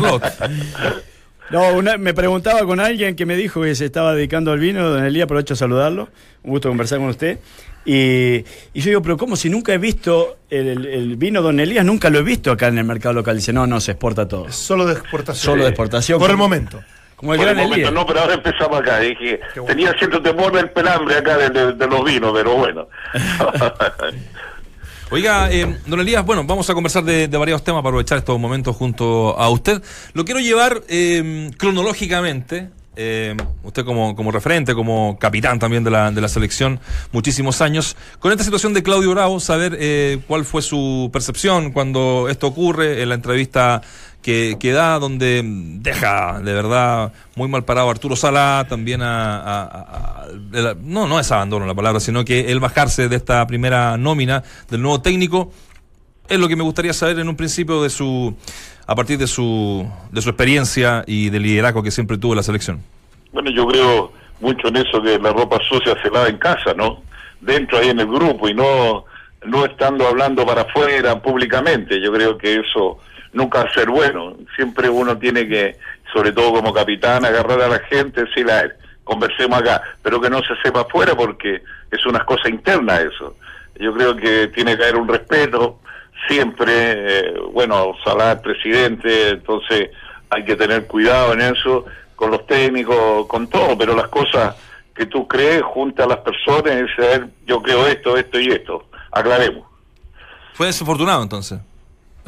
¿no? (laughs) (laughs) No, una- me preguntaba con alguien que me dijo que se estaba dedicando al vino, don Elías, aprovecho a saludarlo, un gusto conversar con usted. Y, y yo digo, pero ¿cómo si nunca he visto el, vino don Elías? Nunca lo he visto acá en el mercado local. Dice, no, no, se exporta todo. Solo de exportación. Solo de exportación. Por el momento. Como el Por el momento Elías. no, pero ahora empezamos acá. Dije, bueno. tenía cierto temor del pelambre acá de, de- de los vinos, pero bueno. (laughs) Oiga, eh, don Elías, bueno, vamos a conversar de, varios temas para aprovechar estos momentos junto a usted. Lo quiero llevar eh, cronológicamente. eh, usted como, como referente, como capitán también de la, de la selección, muchísimos años. Con esta situación de Claudio Bravo, saber eh, cuál fue su percepción cuando esto ocurre en la entrevista que, que da, donde deja de verdad muy mal parado a Arturo Sala, también a... no, no es abandono la palabra, sino que el bajarse de esta primera nómina del nuevo técnico es lo que me gustaría saber en un principio de su a partir de su de su experiencia y del liderazgo que siempre tuvo la selección. bueno, yo creo mucho en eso que la ropa sucia se lava en casa, ¿no? Dentro ahí en el grupo y no, no estando hablando para afuera públicamente. Yo creo que eso nunca ser bueno. Siempre uno tiene que, sobre todo como capitán, agarrar a la gente, decirle, "A ver, conversemos acá, pero que no se sepa afuera porque es una cosa interna eso. Yo creo que tiene que haber un respeto siempre, eh, bueno, Salah es presidente, entonces hay que tener cuidado en eso, con los técnicos, con todo, pero las cosas que tú crees junto a las personas a ver, yo creo esto, esto y esto, aclaremos. Fue desafortunado entonces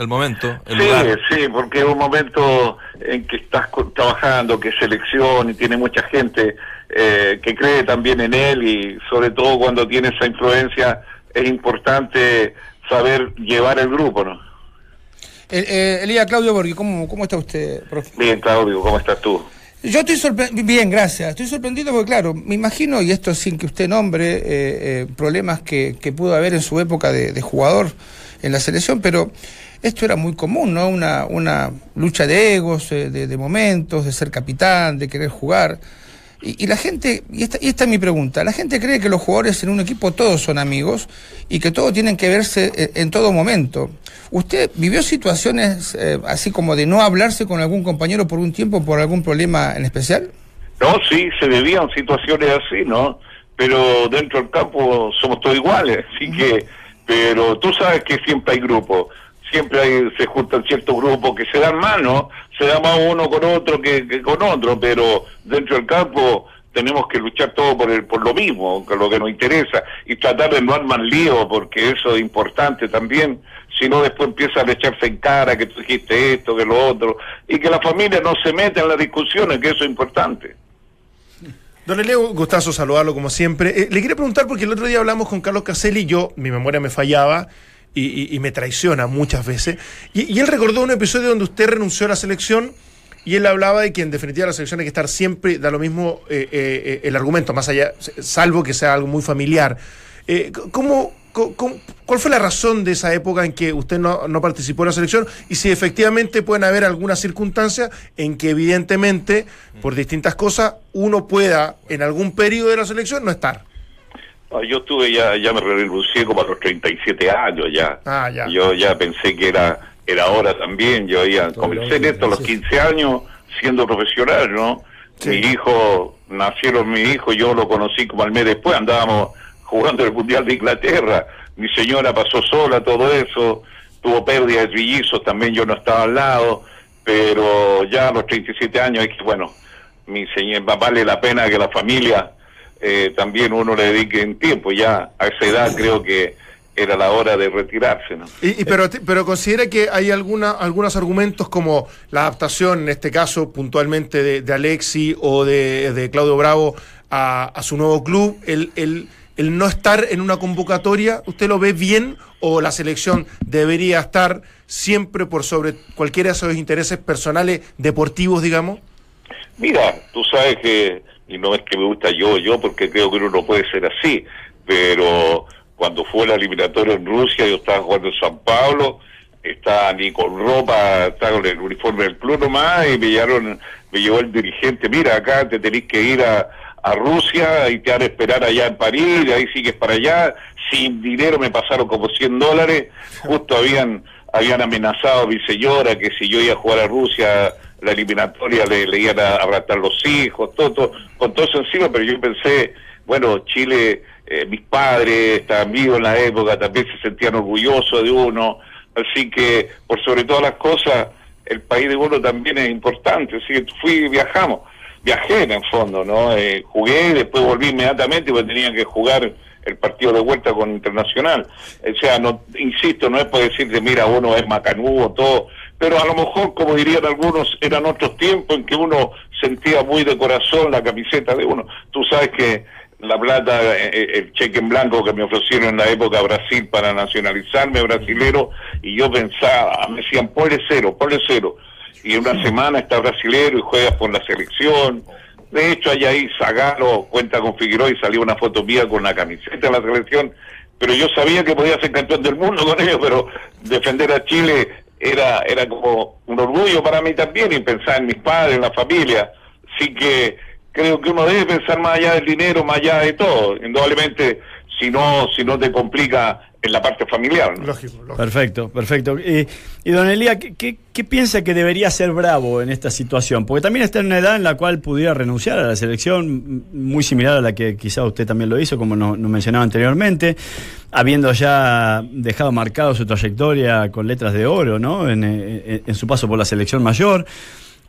el momento, el Sí, lugar. sí, porque es un momento en que estás co- trabajando, que selección y tiene mucha gente eh, que cree también en él y sobre todo cuando tiene esa influencia es importante saber llevar el grupo, ¿no? Eh, eh, Elías Claudio Borghi, ¿cómo, ¿cómo está usted, profe? Bien, Claudio, ¿cómo estás tú? Yo estoy sorprendido, bien, gracias. Estoy sorprendido porque, claro, me imagino, y esto sin que usted nombre, eh, eh, problemas que, que pudo haber en su época de, de jugador en la selección, pero esto era muy común, ¿no? Una, una lucha de egos, eh, de, de momentos, de ser capitán, de querer jugar. Y, y la gente, y esta, y esta es mi pregunta, la gente cree que los jugadores en un equipo todos son amigos y que todos tienen que verse en, en todo momento. ¿Usted vivió situaciones eh, así como de no hablarse con algún compañero por un tiempo por algún problema en especial? No, sí, se debían situaciones así, ¿no? Pero dentro del campo somos todos iguales, así que, pero tú sabes que siempre hay grupos, siempre hay, se juntan ciertos grupos que se dan más, ¿no? Se da más uno con otro que, que con otro, pero dentro del campo tenemos que luchar todos por, el, por lo mismo, con lo que nos interesa, y tratar de no armar lío, porque eso es importante también, si no después empiezan a echarse en cara que tú dijiste esto, que lo otro, y que la familia no se meta en las discusiones, que eso es importante. Don Eleo, gustazo saludarlo como siempre. Eh, le quería preguntar porque el otro día hablamos con Carlos Caselli y yo, mi memoria me fallaba y, y- me traiciona muchas veces. Y, él recordó un episodio donde usted renunció a la selección y él hablaba de que en definitiva la selección hay que estar siempre, da lo mismo eh, eh, eh, el argumento, más allá, salvo que sea algo muy familiar. Eh, ¿cómo, co- cómo- ¿Cuál fue la razón de esa época en que usted no, no participó en la selección? Y si efectivamente pueden haber algunas circunstancias en que evidentemente, por distintas cosas, uno pueda en algún periodo de la selección no estar. Ah, Yo estuve ya, ya me renuncié como a los 37 años ya. Ah, ya. Yo ya pensé que era era hora también. Yo ya comencé en esto a los 15 años siendo profesional, ¿no? Sí. Mi hijo, nacieron mi hijo, yo lo conocí como al mes después, andábamos jugando el Mundial de Inglaterra. Mi señora pasó sola todo eso, tuvo pérdida de trillizos, también yo no estaba al lado, pero ya a los 37 años es que, bueno, mi señor, vale la pena que la familia eh, también uno le dedique en tiempo. Ya a esa edad creo que era la hora de retirarse, ¿no? Y, y pero, pero considera que hay alguna, algunos argumentos como la adaptación, en este caso puntualmente de, de Alexi o de, de Claudio Bravo a, a su nuevo club, el, el, el no estar en una convocatoria, ¿usted lo ve bien o la selección debería estar siempre por sobre cualquiera de esos intereses personales deportivos, digamos? Mira, tú sabes que, y no es que me gusta yo, yo, porque creo que uno no puede ser así, pero cuando fue la eliminatoria en Rusia, yo estaba jugando en San Pablo, estaba ni con ropa, estaba con el uniforme del club nomás, y me llevaron, me llevó el dirigente, mira, acá te tenés que ir a, a Rusia y te van a esperar allá en París, de ahí sigues para allá, sin dinero me pasaron como 100 dólares, justo habían habían amenazado a mi señora que si yo iba a jugar a Rusia la eliminatoria le, iban a arrastrar los hijos, todo, con todo eso encima, pero yo pensé, bueno, Chile, eh, mis padres estaban vivos en la época, también se sentían orgullosos de uno, así que por sobre todas las cosas, el país de uno también es importante, así que fui, viajamos, viajé en el fondo, ¿no? Eh, jugué después volví inmediatamente porque tenía que jugar el partido de vuelta con Internacional. O sea, no, insisto, no es por decirte, mira, uno es macanudo, todo, pero a lo mejor, como dirían algunos, eran otros tiempos en que uno sentía muy de corazón la camiseta de uno. Tú sabes que la plata, eh, el cheque en blanco que me ofrecieron en la época a Brasil para nacionalizarme brasilero, y yo pensaba, me decían, ponle cero, ponle cero. Y en una semana está brasilero y juegas por la selección. De hecho, hay ahí Zagalo cuenta con Figueroa y salió una foto mía con la camiseta de la selección. Pero yo sabía que podía ser campeón del mundo con ellos, pero defender a Chile era, era como un orgullo para mí también y pensar en mis padres, en la familia. Así que creo que uno debe pensar más allá del dinero, más allá de todo. Indudablemente, si no, si no te complica en la parte familiar. ¿no? Lógico, lógico. Perfecto, perfecto. Y, y don Elía, ¿qué, qué, qué piensa que debería ser Bravo en esta situación? Porque también está en una edad en la cual pudiera renunciar a la selección, muy similar a la que quizá usted también lo hizo, como nos, mencionaba anteriormente, habiendo ya dejado marcado su trayectoria con letras de oro, ¿no? En, eh, en su paso por la selección mayor.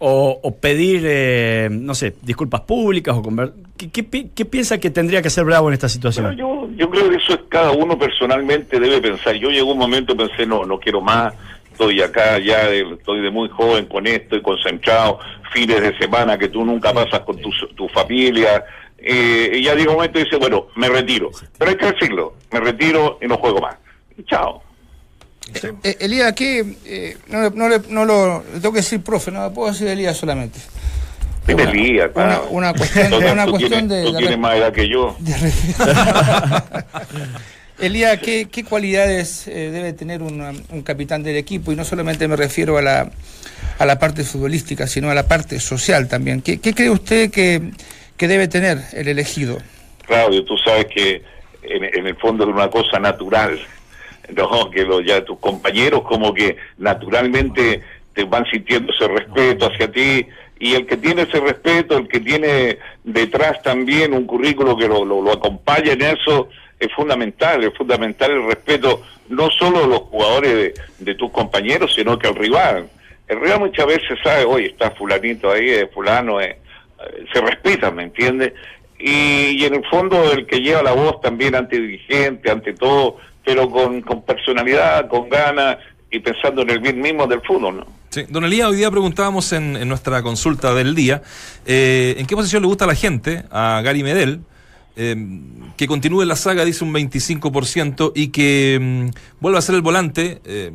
O, o pedir, eh, no sé, disculpas públicas o conver- ¿Qué, qué pi- qué piensa que tendría que hacer Bravo en esta situación? Bueno, yo, yo creo que eso es cada uno personalmente debe pensar. Yo llegó un momento pensé, no, no quiero más, estoy acá ya, de- estoy de muy joven con esto, estoy concentrado, fines de semana que tú nunca pasas con tu, tu familia. Eh, y ya llega un momento y dice, bueno, me retiro. Pero hay que decirlo, me retiro y no juego más. Y chao. Eh, Elías, aquí eh, no, le- no, le- no lo le tengo que decir profe, no lo puedo decir Elías solamente. Dime, Una- Elías, una, claro. una cuestión, Entonces, una tú cuestión tienes, de, tú de tienes más edad que yo. (laughs) de Elías, ¿qué, qué cualidades eh, debe tener una- un capitán del equipo? Y no solamente me refiero a la, a la parte futbolística, sino a la parte social también. ¿Qué, qué cree usted que, que debe tener el elegido? Claudio, tú sabes que en, en el fondo es una cosa natural, (laughs) ¿no? Que lo, ya tus compañeros como que naturalmente te van sintiendo ese respeto hacia ti y el que tiene ese respeto, el que tiene detrás también un currículo que lo, lo, lo acompaña en eso, es fundamental, es fundamental el respeto no solo de los jugadores de, tus compañeros, sino que el rival. El rival muchas veces sabe, oye, está fulanito ahí, es fulano, eh, eh, se respeta, ¿me entiendes? Y, y en el fondo el que lleva la voz también ante dirigente, ante todo, pero con, con personalidad, con ganas y pensando en el bien mismo del fútbol, ¿no? Sí. Don Elías, hoy día preguntábamos en, en nuestra consulta del día eh, en qué posición le gusta a la gente, a Gary Medel, eh, que continúe la saga, dice un 25%, y que mm, vuelva a ser el volante, eh,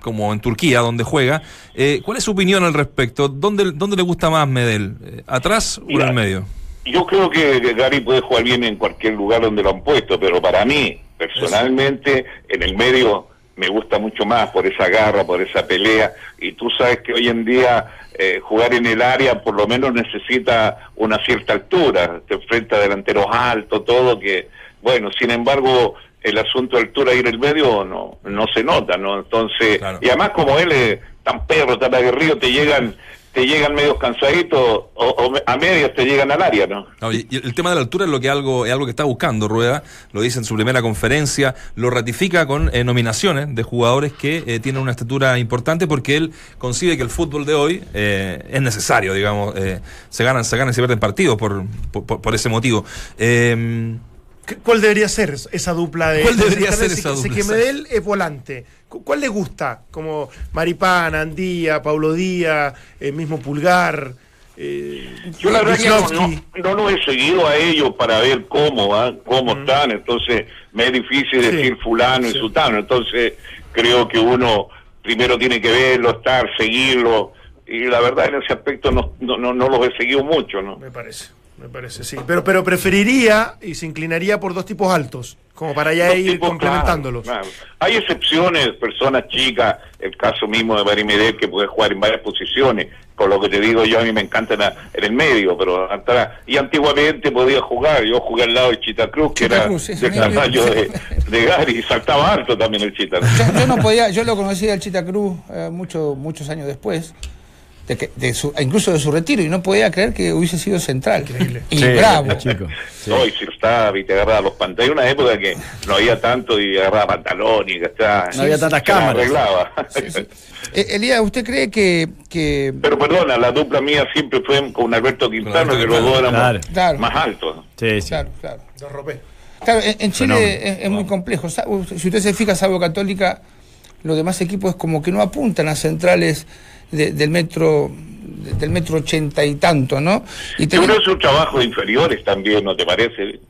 como en Turquía, donde juega. Eh, ¿Cuál es su opinión al respecto? ¿Dónde, dónde le gusta más Medel? ¿Atrás o en el medio? Yo creo que Gary puede jugar bien en cualquier lugar donde lo han puesto, pero para mí, personalmente, en el medio me gusta mucho más por esa garra, por esa pelea. Y tú sabes que hoy en día eh, jugar en el área por lo menos necesita una cierta altura. Te enfrenta a delanteros altos, todo, que Bueno, sin embargo, el asunto de altura y en el medio no, no se nota, ¿no? Entonces, Claro. y además como él es tan perro, tan aguerrido, te llegan, te llegan medios cansaditos o, a medias te llegan al área, ¿no? Y el tema de la altura es lo que algo es algo que está buscando Rueda, lo dice en su primera conferencia, lo ratifica con eh, nominaciones de jugadores que eh, tienen una estatura importante porque él concibe que el fútbol de hoy eh, es necesario, digamos, eh, se ganan, se ganan y se pierden partidos por, por, ese motivo. Eh, ¿Qué- ¿Cuál debería ser esa dupla de ¿Cuál debería ser si- esa si dupla? que Medel es volante. ¿Cu- ¿Cuál le gusta? Como Maripán, Andía, Paulo Díaz, el mismo Pulgar. Eh, Yo la verdad que no, no, no los he seguido a ellos para ver cómo ¿ah? cómo están, entonces me es difícil Sí. decir fulano y sutano, entonces creo que uno primero tiene que verlo, estar, seguirlo, y la verdad en ese aspecto no, no, no, no los he seguido mucho, ¿no? Me parece, me parece, sí. Pero, pero preferiría y se inclinaría por dos tipos altos, como para ya Dos ir tipos, complementándolos. claro, claro. Hay excepciones, personas chicas, el caso mismo de Barry Medel que puede jugar en varias posiciones, por lo que te digo yo, a mí me encanta en, la- en el medio, pero atrás. Y antiguamente podía jugar, yo jugué al lado de Chita Cruz, que Chita era mismo. tamaño de, de Gary, y saltaba alto también el Chita Cruz. Yo, yo no podía, yo lo conocí al Chita Cruz eh, mucho, muchos años después, de que, de su, incluso de su retiro, y no podía creer que hubiese sido central. Increíble. Y Sí, bravo. chico. sí. No, y si estaba y te agarraba los pantalones. Hay una época que no había tanto y agarraba pantalones y que estaba, No había tantas se cámaras. arreglaba. Sí, sí. Eh, Elías, ¿usted cree que, que Pero perdona, la dupla mía siempre fue con Alberto Quintano, Alberto que los dos éramos Claro. Más altos. Sí, sí. Claro, claro. Los ropé. Claro, en, en Chile Fenómeno. es, es muy complejo. Si usted se fija, salvo Católica, los demás equipos es como que no apuntan a centrales de- del metro de- del metro ochenta y tanto, ¿no? Y tenemos- que es un trabajo de inferiores también, ¿no te parece?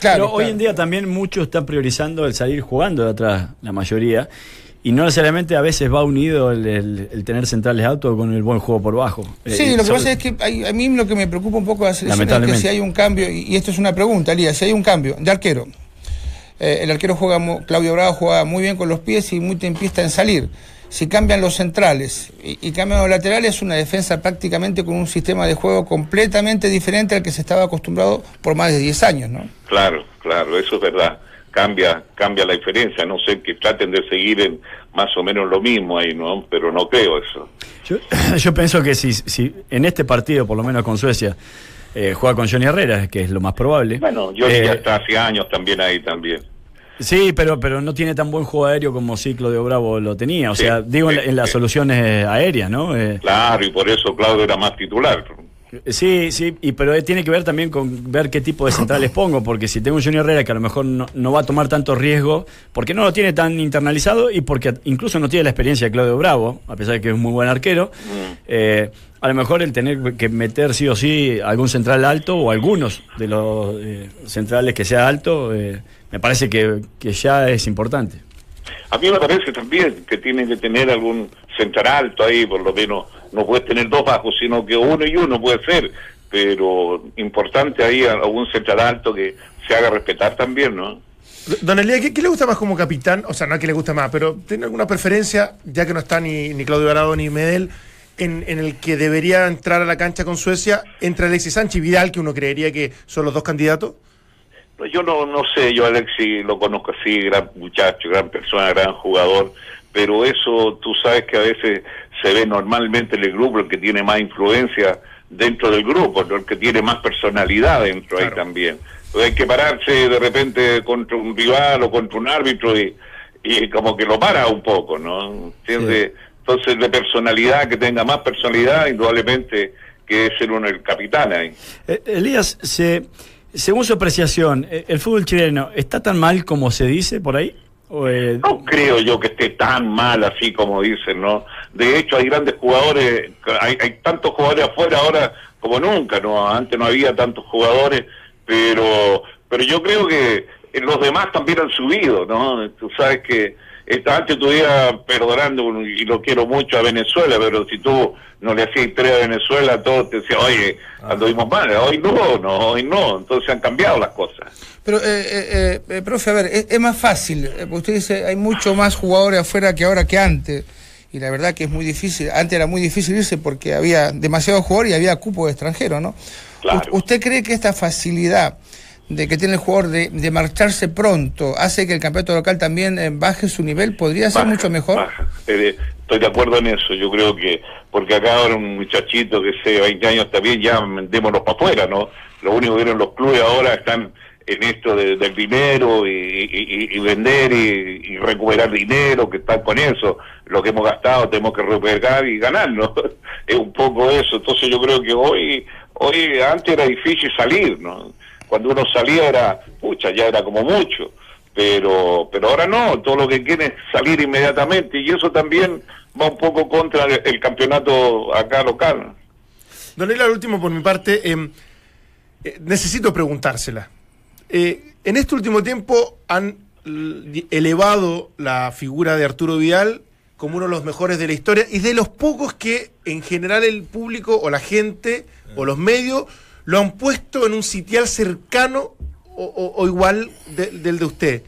claro, Pero hoy claro. en día también muchos están priorizando el salir jugando de atrás, la mayoría. Y no necesariamente a veces va unido el, el- el tener centrales altos con el buen juego por bajo. Sí, Eh, lo que sobre- pasa es que hay- a mí lo que me preocupa un poco es que si hay un cambio, y, y esto es una pregunta, Elías, si hay un cambio de arquero, eh, el arquero juega, Claudio Bravo juega muy bien con los pies y muy tempista en salir. Si cambian los centrales y, y cambian los laterales, es una defensa prácticamente con un sistema de juego completamente diferente al que se estaba acostumbrado por más de 10 años, ¿no? Claro, claro, eso es verdad. Cambia, cambia la diferencia. No sé que traten de seguir en más o menos lo mismo ahí, ¿no? Pero no creo eso. Yo, (clears throat) yo pienso que si, si en este partido, por lo menos con Suecia, eh, juega con Johnny Herrera, que es lo más probable. Bueno, yo eh, ya está hace años también ahí también. Sí, pero, pero no tiene tan buen juego aéreo como Ciclo de Bravo lo tenía. O Sí, sea, digo en, sí, en las sí. soluciones aéreas, ¿no? Eh, Claro, y por eso Claudio era más titular. Sí, sí, y, pero eh, tiene que ver también con ver qué tipo de centrales (coughs) pongo, porque si tengo un Junior Herrera que a lo mejor no, no va a tomar tanto riesgo, porque no lo tiene tan internalizado y porque incluso no tiene la experiencia de Claudio Bravo, a pesar de que es un muy buen arquero, eh, a lo mejor el tener que meter sí o sí algún central alto o algunos de los eh, centrales que sea alto, eh, me parece que, que ya es importante. A mí me parece también que tienen que tener algún central alto ahí, por lo menos no puedes tener dos bajos, sino que uno y uno puede ser, pero importante ahí algún central alto que se haga respetar también, ¿no? Don Elías, ¿qué, qué le gusta más como capitán? O sea, no es que le gusta más, pero ¿tiene alguna preferencia, ya que no está ni, ni Claudio Varado ni Medel, en, en el que debería entrar a la cancha con Suecia entre Alexis Sánchez y Vidal, que uno creería que son los dos candidatos? Pues yo no, no sé, yo Alexi lo conozco así, gran muchacho, gran persona, gran jugador, pero eso tú sabes que a veces se ve normalmente en el grupo el que tiene más influencia dentro del grupo, el que tiene más personalidad dentro ahí también. Entonces hay que pararse de repente contra un rival o contra un árbitro y, y como que lo para un poco, ¿no? ¿Entiendes? Entonces de personalidad, que tenga más personalidad, indudablemente que es ser uno el capitán ahí. Eh, Elías, se, según su apreciación, eh, ¿el fútbol chileno está tan mal como se dice por ahí? O, eh, No creo yo que esté tan mal así como dicen, ¿no? De hecho, hay grandes jugadores, hay, hay tantos jugadores afuera ahora como nunca, ¿no? Antes no había tantos jugadores, pero pero yo creo que los demás también han subido, ¿no? Tú sabes que antes estuviera perdonando, y lo quiero mucho a Venezuela, pero si tú no le hacías tres a Venezuela, todos te decían, oye, anduvimos mal, hoy no, no, hoy no, entonces han cambiado las cosas. Pero, eh, eh, eh, profe, a ver, es, es más fácil. eh, porque Usted dice, hay mucho más jugadores afuera que ahora que antes. Y la verdad que es muy difícil. Antes era muy difícil irse porque había demasiados jugadores y había cupo de extranjeros, ¿no? Claro. ¿Usted cree que esta facilidad de que tiene el jugador de, de marcharse pronto hace que el campeonato local también eh, baje su nivel, podría ser Baja, mucho mejor. baja. Eh, estoy de acuerdo en eso. Yo creo que, porque acá ahora un muchachito que sé 20 años bien, ya démonos para afuera, ¿no? Lo único que eran los clubes ahora están en esto de- del dinero y, y- y- y vender y, y recuperar dinero, que están con eso. Lo que hemos gastado tenemos que recuperar y ganar, ¿no? (laughs) es un poco eso. Entonces yo creo que hoy, hoy antes era difícil salir, ¿no? Cuando uno salía era, pucha, ya era como mucho pero pero ahora no, todo lo que quiere es salir inmediatamente y eso también va un poco contra el, el campeonato acá local. Don Elia, al último por mi parte, eh, eh, necesito preguntársela. Eh, en este último tiempo han elevado la figura de Arturo Vidal como uno de los mejores de la historia y de los pocos que en general el público o la gente o los medios lo han puesto en un sitial cercano o, igual de- del de usted.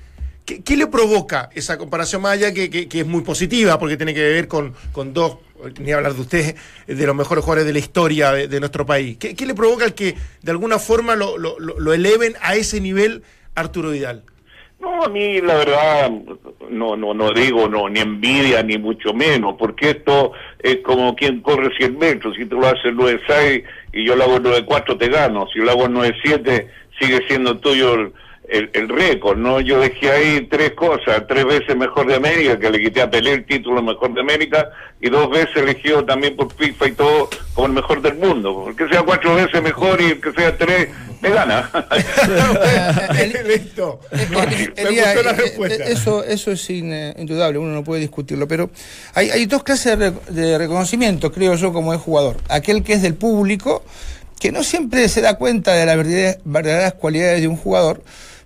¿Qué, le provoca esa comparación más allá que, es muy positiva porque tiene que ver con, con dos, ni hablar de usted, de los mejores jugadores de la historia de, nuestro país? ¿Qué, le provoca el que de alguna forma lo, lo- lo- lo eleven a ese nivel Arturo Vidal? No, a mí la verdad no no no digo no ni envidia ni mucho menos, porque esto es como quien corre 100 metros, si tú lo haces 9.6 y yo lo hago 9.4 te gano, si lo hago 9.7 sigue siendo tuyo el, el, el récord, ¿no? Yo dejé ahí tres cosas, tres veces mejor de América, que le quité a Pelé el título mejor de América, y dos veces elegido también por FIFA y todo como el mejor del mundo, porque sea cuatro veces mejor y el que sea tres, me gana. (laughs) (laughs) Listo. Eh, eh, eso, eso es in- eh, indudable, uno no puede discutirlo, pero hay, hay dos clases de, re- de reconocimiento, creo yo, como es jugador. Aquel que es del público, que no siempre se da cuenta de las verdaderas, verdaderas cualidades de un jugador,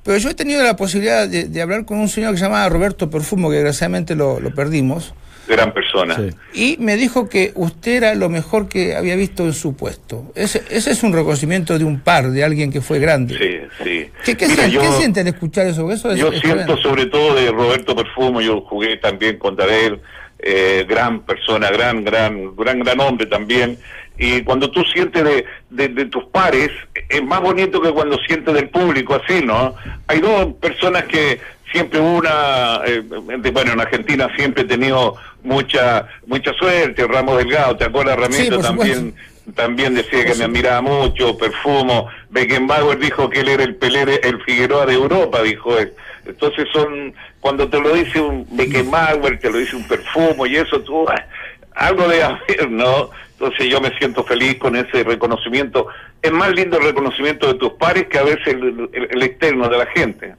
pero yo he tenido la posibilidad de, de hablar con un señor que se llama Roberto Perfumo, que desgraciadamente lo, lo perdimos, Gran persona. Sí. y me dijo que usted era lo mejor que había visto en su puesto. Ese, ese es un reconocimiento de un par, de alguien que fue grande. Sí, sí. ¿Qué, qué Mira, yo- qué siente al escuchar eso? Eso es- Yo siento sobre todo de Roberto Perfumo, yo jugué también contra él, eh, gran persona, gran, gran, gran, gran hombre también. Y cuando tú sientes de, de, de tus pares, es más bonito que cuando sientes del público, así, ¿no? Hay dos personas que siempre una, eh, de- bueno, en Argentina siempre he tenido mucha, mucha suerte, Ramos Delgado, ¿te acuerdas, Ramiro? Sí, también también decía que me admiraba mucho, Perfumo, Beckenbauer dijo que él era el Pelé, el Figueroa de Europa, dijo él. Entonces son, cuando te lo dice un Beckenbauer, te lo dice un Perfumo y eso, tú, (laughs) algo de haber, ¿no? Entonces yo me siento feliz con ese reconocimiento. Es más lindo el reconocimiento de tus pares que a veces el, el- el externo de la gente.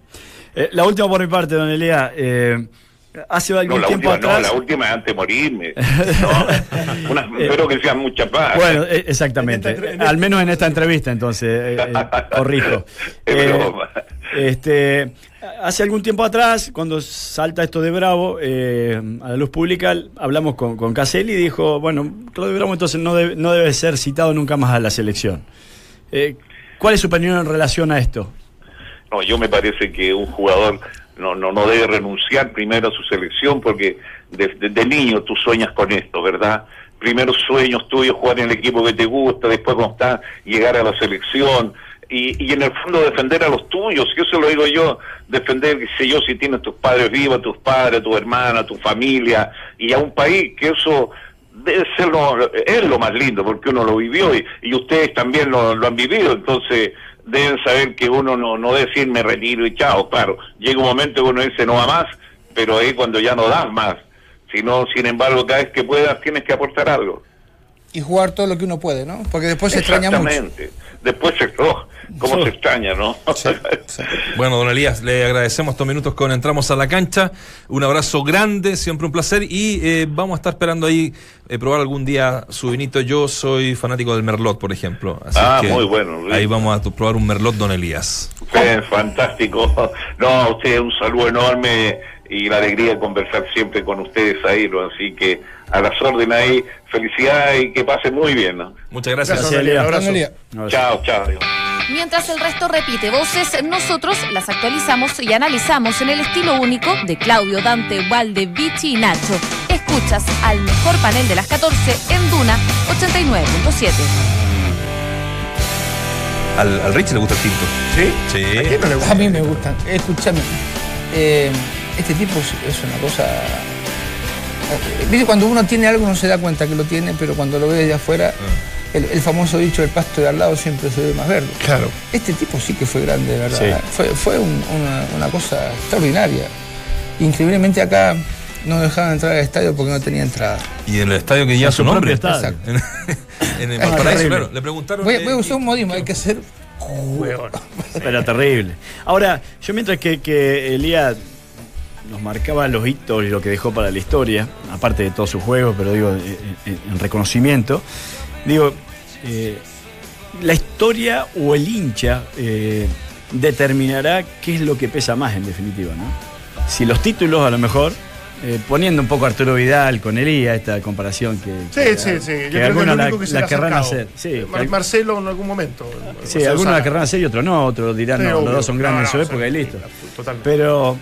Eh, la última por mi parte, don Elía. Eh, hace algún No, la tiempo última, no, atrás. la última es antes de morirme. (laughs) No, una- espero que sea mucha paz. Bueno, eh, (laughs) exactamente. En esta entre- en Al menos en esta entrevista, entonces, eh, eh, corrijo. Es Eh, broma. este, hace algún tiempo atrás, cuando salta esto de Bravo eh, a la luz pública, hablamos con, Caselli y dijo, bueno, Claudio Bravo entonces no debe, no debe ser citado nunca más a la selección. Eh, ¿Cuál es su opinión en relación a esto? No, yo me parece que un jugador no, no, no debe renunciar primero a su selección porque desde de niño tú sueñas con esto, ¿verdad? Primeros sueños tuyos, jugar en el equipo que te gusta, después cuando está, llegar a la selección y, y en el fondo defender a los tuyos, yo se lo digo yo, defender, qué sé yo, si tienes tus padres vivos, tus padres, tu hermana, tu familia y a un país que eso debe ser lo, es lo más lindo porque uno lo vivió y, y ustedes también lo, han vivido, entonces deben saber que uno no, no debe decir me retiro y chao, claro, llega un momento que uno dice no va más, pero ahí cuando ya no das más, sino sin embargo cada vez que puedas tienes que aportar algo. Y jugar todo lo que uno puede, ¿no? Porque después se extraña mucho. Exactamente. Después se, oh, cómo se extraña, ¿no? Sí, sí. (laughs) Bueno, don Elías, le agradecemos estos minutos con Entramos a la Cancha. Un abrazo grande, siempre un placer. Y eh, vamos a estar esperando ahí eh, probar algún día su vinito. Yo soy fanático del Merlot, por ejemplo. Así Ah, que muy bueno. Ahí vamos a probar un Merlot, don Elías. Eh, fantástico. No, a usted un saludo enorme y la alegría de conversar siempre con ustedes ahí, ¿no? Así que a las órdenes ahí, felicidad y que pasen muy bien, ¿no? Muchas gracias. Gracias. Un abrazo. Chao, chao. Mientras el resto repite voces, nosotros las actualizamos y analizamos en el estilo único de Claudio, Dante, Valde, Vichy y Nacho. Escuchas al mejor panel de las 14 en Duna 89.7. Al, al Rich le gusta el tinto. ¿Sí? Sí. ¿A quién no le gusta? A mí me gustan. Escúchame. eh, este tipo es es una cosa. eh, Viste, cuando uno tiene algo no se da cuenta que lo tiene, pero cuando lo ve desde afuera, Ah. el, el famoso dicho el pasto de al lado siempre se ve más verde. Claro. Este tipo sí que fue grande, de verdad. Sí. Fue, fue un- una, una cosa extraordinaria. Increíblemente acá no dejaban entrar al estadio porque no tenía entrada. Y en el estadio que lleva su su nombre. estadio. En, en el Ah, Valparaíso, claro. Le preguntaron. Voy, voy a usar un modismo, hay que ser. Huevón. (laughs) Era terrible. Ahora, yo mientras que, que Elías nos marcaba los hitos y lo que dejó para la historia, aparte de todos sus juegos, pero digo, en, en- en reconocimiento, digo, eh, la historia o el hincha eh, determinará qué es lo que pesa más en definitiva, ¿no? Si los títulos a lo mejor, eh, poniendo un poco a Arturo Vidal con Elías, esta comparación que... Sí, que- sí, sí. Yo que creo que algunos es lo que se la querrán hacer. Sí, Mar- que- Marcelo en algún momento. Sí, Marcelo algunos la querrán hacer y otros no, otros dirán, Sí, no, los dos son grandes No, en su época y listo. Totalmente. Pero,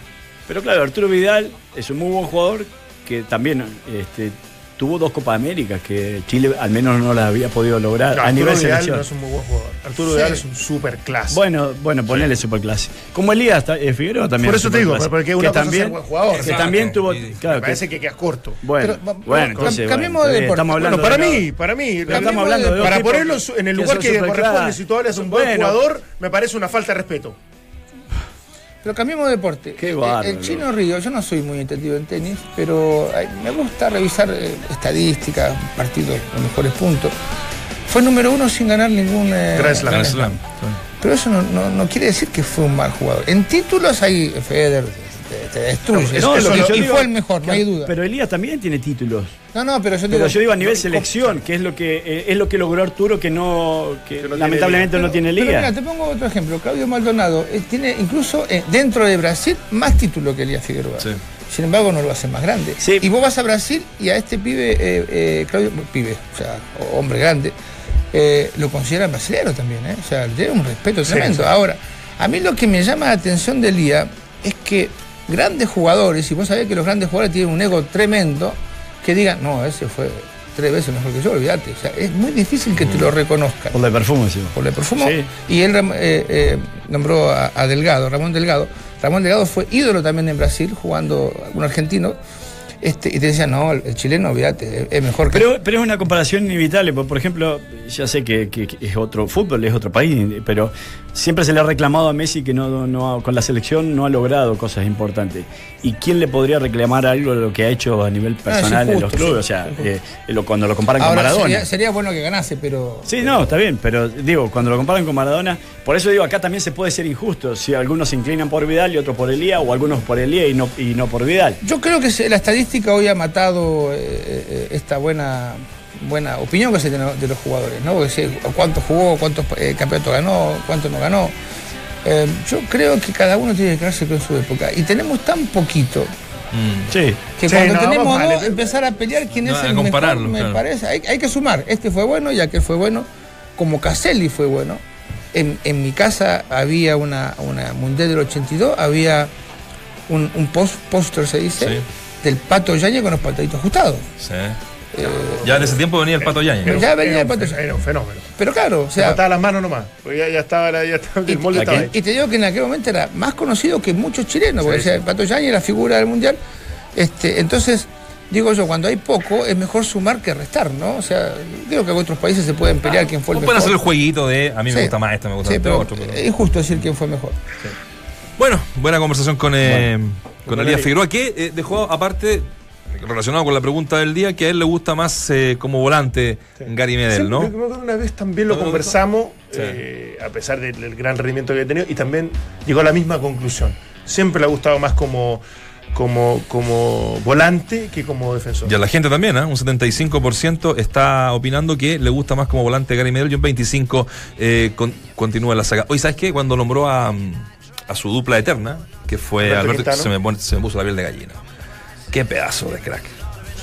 pero claro, Arturo Vidal es un muy buen jugador que también este, tuvo dos Copas Américas que Chile al menos no las había podido lograr No, a Arturo nivel Vidal selección. no es un muy buen jugador. Arturo Sí. Vidal es un super clase. Bueno, bueno, ponele superclase. Como Elías eh, Figueroa también. Por es eso te digo, porque una que cosa es también, buen jugador. que Exacto. también tuvo. Y- claro, Me que- parece que quedas corto. bueno, Pero, bueno, entonces. cambiemos bueno, de deporte. Estamos hablando Bueno, para de- mí, para mí. Estamos hablando de para ponerlo en el lugar que corresponde, si tú hablas de un buen jugador, me parece una falta de respeto. Pero cambiemos de deporte. Qué Eh, bárbaro. el chino Río, yo no soy muy entendido en tenis, pero eh, me gusta revisar eh, estadísticas, partidos, los mejores puntos. Fue número uno sin ganar ningún eh, Grand Slam. Grand Slam. Pero eso no, no- no quiere decir que fue un mal jugador. En títulos ahí Federer te, te destruye. No, lo que y digo- fue el mejor, no hay duda. Pero Elías también tiene títulos. no, no, pero yo Pero digo, yo digo a nivel no, selección, que es lo que eh, es lo que logró Arturo que no que no tiene lamentablemente Pero- no tiene pero liga. mira, te pongo otro ejemplo. Claudio Maldonado eh, tiene incluso eh, dentro de Brasil más títulos que Elías Figueroa. Sí. Sin embargo, no lo hace más grande. Sí. Y vos vas a Brasil y a este pibe, eh, eh, Claudio, pibe, o sea, hombre grande, eh, lo consideran brasileño también, ¿eh? O sea, le tiene un respeto Sí, tremendo. sí. Ahora, a mí lo que me llama la atención de Elías es que grandes jugadores, y vos sabés que los grandes jugadores tienen un ego tremendo, que digan, no, ese fue tres veces mejor que yo, olvídate. O sea, es muy difícil que te lo reconozcan Por la perfume, sí. por el perfumo. Sí. Y él eh, eh, nombró a, a Delgado, Ramón Delgado. Ramón Delgado fue ídolo también en Brasil, jugando un argentino. Este, y te decían, no, el, chileno, olvídate, es- mejor que. Pero, pero es una comparación inevitable. Por, por ejemplo, ya sé que, que- que es otro fútbol, es otro país, pero siempre se le ha reclamado a Messi que no, no ha- con la selección no ha logrado cosas importantes. ¿Y quién le podría reclamar algo de lo que ha hecho a nivel personal en los clubes? o sea, eh, lo- cuando lo comparan Ahora, con Maradona. sería, sería bueno que ganase, pero. Sí, no, está bien, pero digo, cuando lo comparan con Maradona, por eso digo, acá también se puede ser injusto. Si algunos se inclinan por Vidal y otros por Elías, o algunos por Elías y no, y no por Vidal. Yo creo que la estadística hoy ha matado eh, eh, esta buena buena opinión que se tiene de los jugadores, ¿no? Porque si- cuánto jugó, cuántos eh, campeonatos ganó, cuánto no ganó. Eh, yo creo que cada uno tiene que quedarse con su época. Y tenemos tan poquito Sí. que Sí, cuando no, tenemos vale. empezar a pelear quién No, es el mejor, me claro. parece. Hay, hay que sumar. Este fue bueno y aquel fue bueno. Como Caselli fue bueno. En, en mi casa había una, una Mundial del 82, había un, un post- póster, se dice, Sí. del Pato Yañez con los pataditos ajustados. Sí. Ya en ese tiempo venía el Pato Yañez. Ya venía el Pato Yañez. era un fenómeno. Pero claro, o Se sea, mataba las manos nomás. Porque ya, ya estaba, ya estaba y, el molde ¿a estaba ahí. y te digo que en aquel momento era más conocido que muchos chilenos, porque Sí, decía, sí. el Pato Yañez era figura del Mundial. Este, entonces, digo yo, cuando hay poco, es mejor sumar que restar, ¿no? O sea, digo que en otros países se pueden pelear quién fue el O mejor. pueden hacer el jueguito de a mí me Sí. gusta más este, me gusta Sí, este pero otro. pero- es injusto decir quién fue mejor. Bueno, buena conversación con, eh, con Con Elías. Figueroa, que eh, dejó aparte, relacionado con la pregunta del día, que a él le gusta más eh, como volante Gary Medel, ¿no? yo creo que una vez también lo ¿No te conversamos, Sí. eh, a pesar del, del gran rendimiento que ha tenido, y también llegó a la misma conclusión. Siempre le ha gustado más como, como, como volante que como defensor. Y a la gente también, ¿eh? un 75% está opinando que le gusta más como volante Gary Medel y un 25% eh, con- continúa la saga. Hoy, ¿sabes qué? Cuando nombró a, mm, a su dupla eterna, que fue Alberto Alberto, Quintano. se me, pone- se me puso la piel de gallina. Qué pedazo de crack.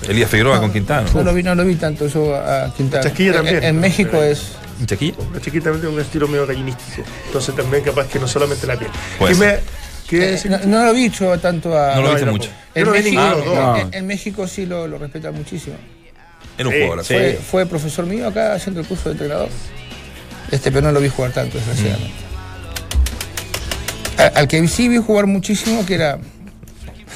Elías Figueroa con Quintano. No lo vi, no lo vi tanto yo a Quintana. Chasquilla En- también. En, México es. ¿Un chiquillo? La chiquita también tiene un estilo medio gallinístico. Entonces también capaz que no solamente la piel. Puede ¿Qué ser. me- qué eh, no, no lo vi yo tanto a. No lo No, viste yo mucho. Yo en, México, no. en- sí lo, lo respetan muchísimo. En un Sí, jugador. sí. Fue, fue profesor mío acá haciendo el curso de entrenador. Este, pero no lo vi jugar tanto, desgraciadamente. A- Al que sí vi jugar muchísimo, que era,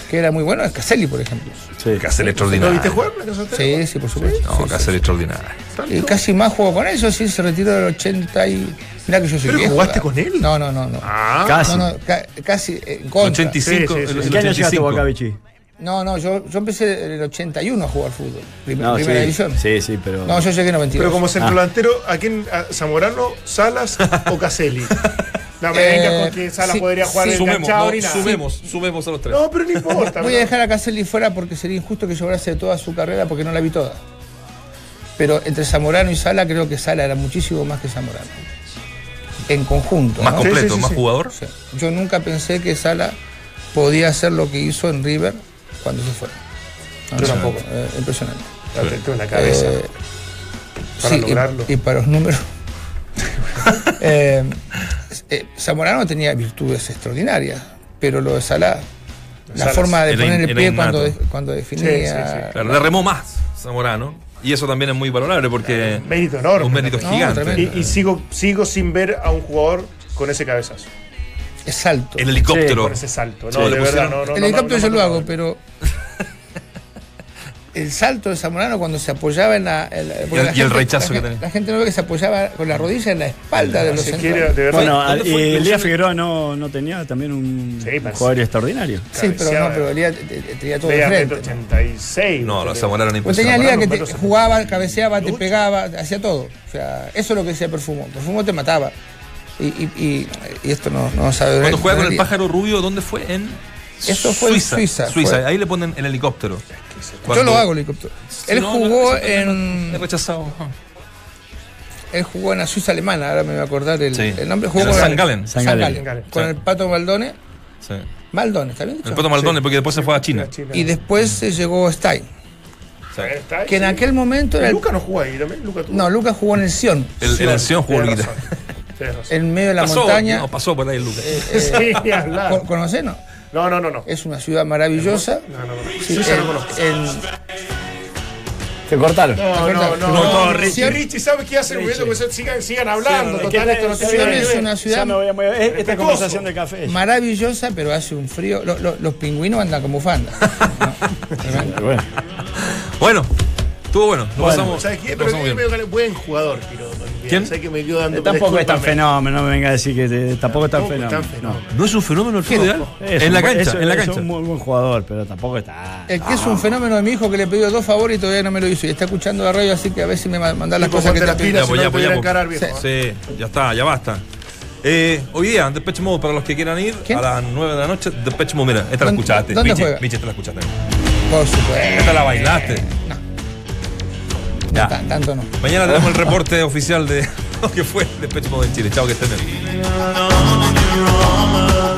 que era muy bueno, es Caselli, por ejemplo. Sí. Casel ¿Lo extraordinario. viste jugar? Sí, sí, por supuesto. No, Sí, sí. Casel extraordinario. Y casi más jugó con eso, sí, se retiró del 80 y... Mirá que yo soy ¿Pero viejo, jugaste ¿verdad? con él? No, no, no, no. Ah, Casi. No, no, ca- casi en contra. 85. Sí, sí, sí. ¿En qué año llegaste 85. vos acá, Vichy? No, no, yo, yo empecé en el 81 a jugar fútbol. prim- No, primera sí. división. Sí, sí, pero. No, yo llegué en 92. pero como Ah. centrodelantero, ¿a quién? ¿A Zamorano, Salas o Caselli? (laughs) No me Eh, vengas con que Salas sí, podría jugar sí. en Sumemos, enganchado no, ni nada. sumemos, sumemos a los tres. No, pero no importa. (laughs) Voy a dejar a Caselli fuera porque sería injusto que yo hablase de toda su carrera porque no la vi toda. Pero entre Zamorano y Sala creo que Sala era muchísimo más que Zamorano. En conjunto. más ¿no? completo, Sí, sí, sí, más sí. jugador. Yo nunca pensé que Sala podía hacer lo que hizo en River cuando se fue. No, yo tampoco. eh, impresionante. La la cabeza. Eh, Para sí, y- lograrlo. Y, para los números. (laughs) eh, eh, Zamorano tenía virtudes extraordinarias, pero lo de Salah, la Salas forma de poner in- el pie cuando, de- cuando definía. Sí, sí, sí. Claro, le remó más Zamorano. Y eso también es muy valorable porque. Mérito enorme. Un mérito No, gigante. tremendo. Y, y sigo, sigo sin ver a un jugador con ese cabezazo. Es salto. El helicóptero. Con ese salto. No, Sí, de le verdad, pusieron- no, no. el no, helicóptero no, yo no, lo no, hago, no. pero. El salto de Zamorano cuando se apoyaba en la. en la- porque el- la y el gente- rechazo la que tenía. La gente no ve que se apoyaba con la rodilla en la espalda de los centrales. quiere, de y Elías Figueroa no, no tenía también un, Sí, un parece. jugador extraordinario. Sí, pero no, pero Elías te- te- tenía todo de frente. metro 86. No, los. Zamorano Pues tenía liga que te jugaba, cabeceaba, te pegaba, hacía todo. O sea, eso es lo que decía Perfumo. Perfumo te mataba. Y, y, y- y esto no, no sabe Cuando juega con el Elías. pájaro rubio, ¿dónde fue? En Eso fue en Suiza. Suiza, Suiza. fue. Ahí le ponen el helicóptero. Yo Cuando- lo hago el helicóptero. Él no, jugó no, en. He rechazado. Él jugó en la Suiza alemana, ahora me voy a acordar el, Sí. el nombre. Jugó con San el- Galen. San Galen. Galen. Con Sí. el Pato Maldone. Sí. Maldone, ¿está bien dicho? El Pato Maldonado, porque después se fue a China. China. Y después se llegó Stein. Que en aquel momento era el- Luca no jugó ahí también. Luca tuvo- No, Lucas jugó en el Sion. El, el anciano jugó razón. En medio de la Pasó, montaña. no, pasó por ahí el Lucas. (laughs) Sí, hablar. ¿Con- ¿Conocés, no? No, no, no, no. Es una ciudad maravillosa. No, no, no. Sí, Suiza en- no conozco. Te cortaron. No, no, no. Como no, no. Richie. Si Richie sabe qué hace, sigan, sigan hablando. Es Total, esto no tiene es una ciudad me voy a mover. Es- Esta conversación de café. maravillosa, pero hace un frío. Lo- lo- los pingüinos andan con bufanda. (laughs) Bueno, Bueno, estuvo bueno. Lo Bueno. pasamos, ¿Sabes qué? Pero pasamos es bien. medio buen jugador, Quiro. ¿Quién? ¿Sabes que me quedo dando tampoco es tan fenómeno, no me venga a decir que te- tampoco es tan es fenómeno. fenómeno. ¿No es un fenómeno el fútbol? Es En un la cancha, es- en la Es cancha. un muy buen jugador, pero tampoco está. El que es un fenómeno de mi hijo que le pidió dos favores y todavía no me lo hizo. Y está escuchando la radio, así que a ver si me ma- mandás las cosas que te si no pudiera encarar, viejo. Sí, ya está, ya basta. Eh, hoy día, Depeche Mode, para los que quieran ir, ¿Quién? a las 9 de la noche, Depeche Mode, mira, esta la ¿Dónde- escuchaste. dónde Miche, juega? Miche, esta la escuchaste. Por supuesto. Esta la bailaste. No, Ya. tan- tanto no. Mañana tenemos el reporte oficial de (laughs) lo que fue Depeche Mode en Chile. Chao, que estén bien.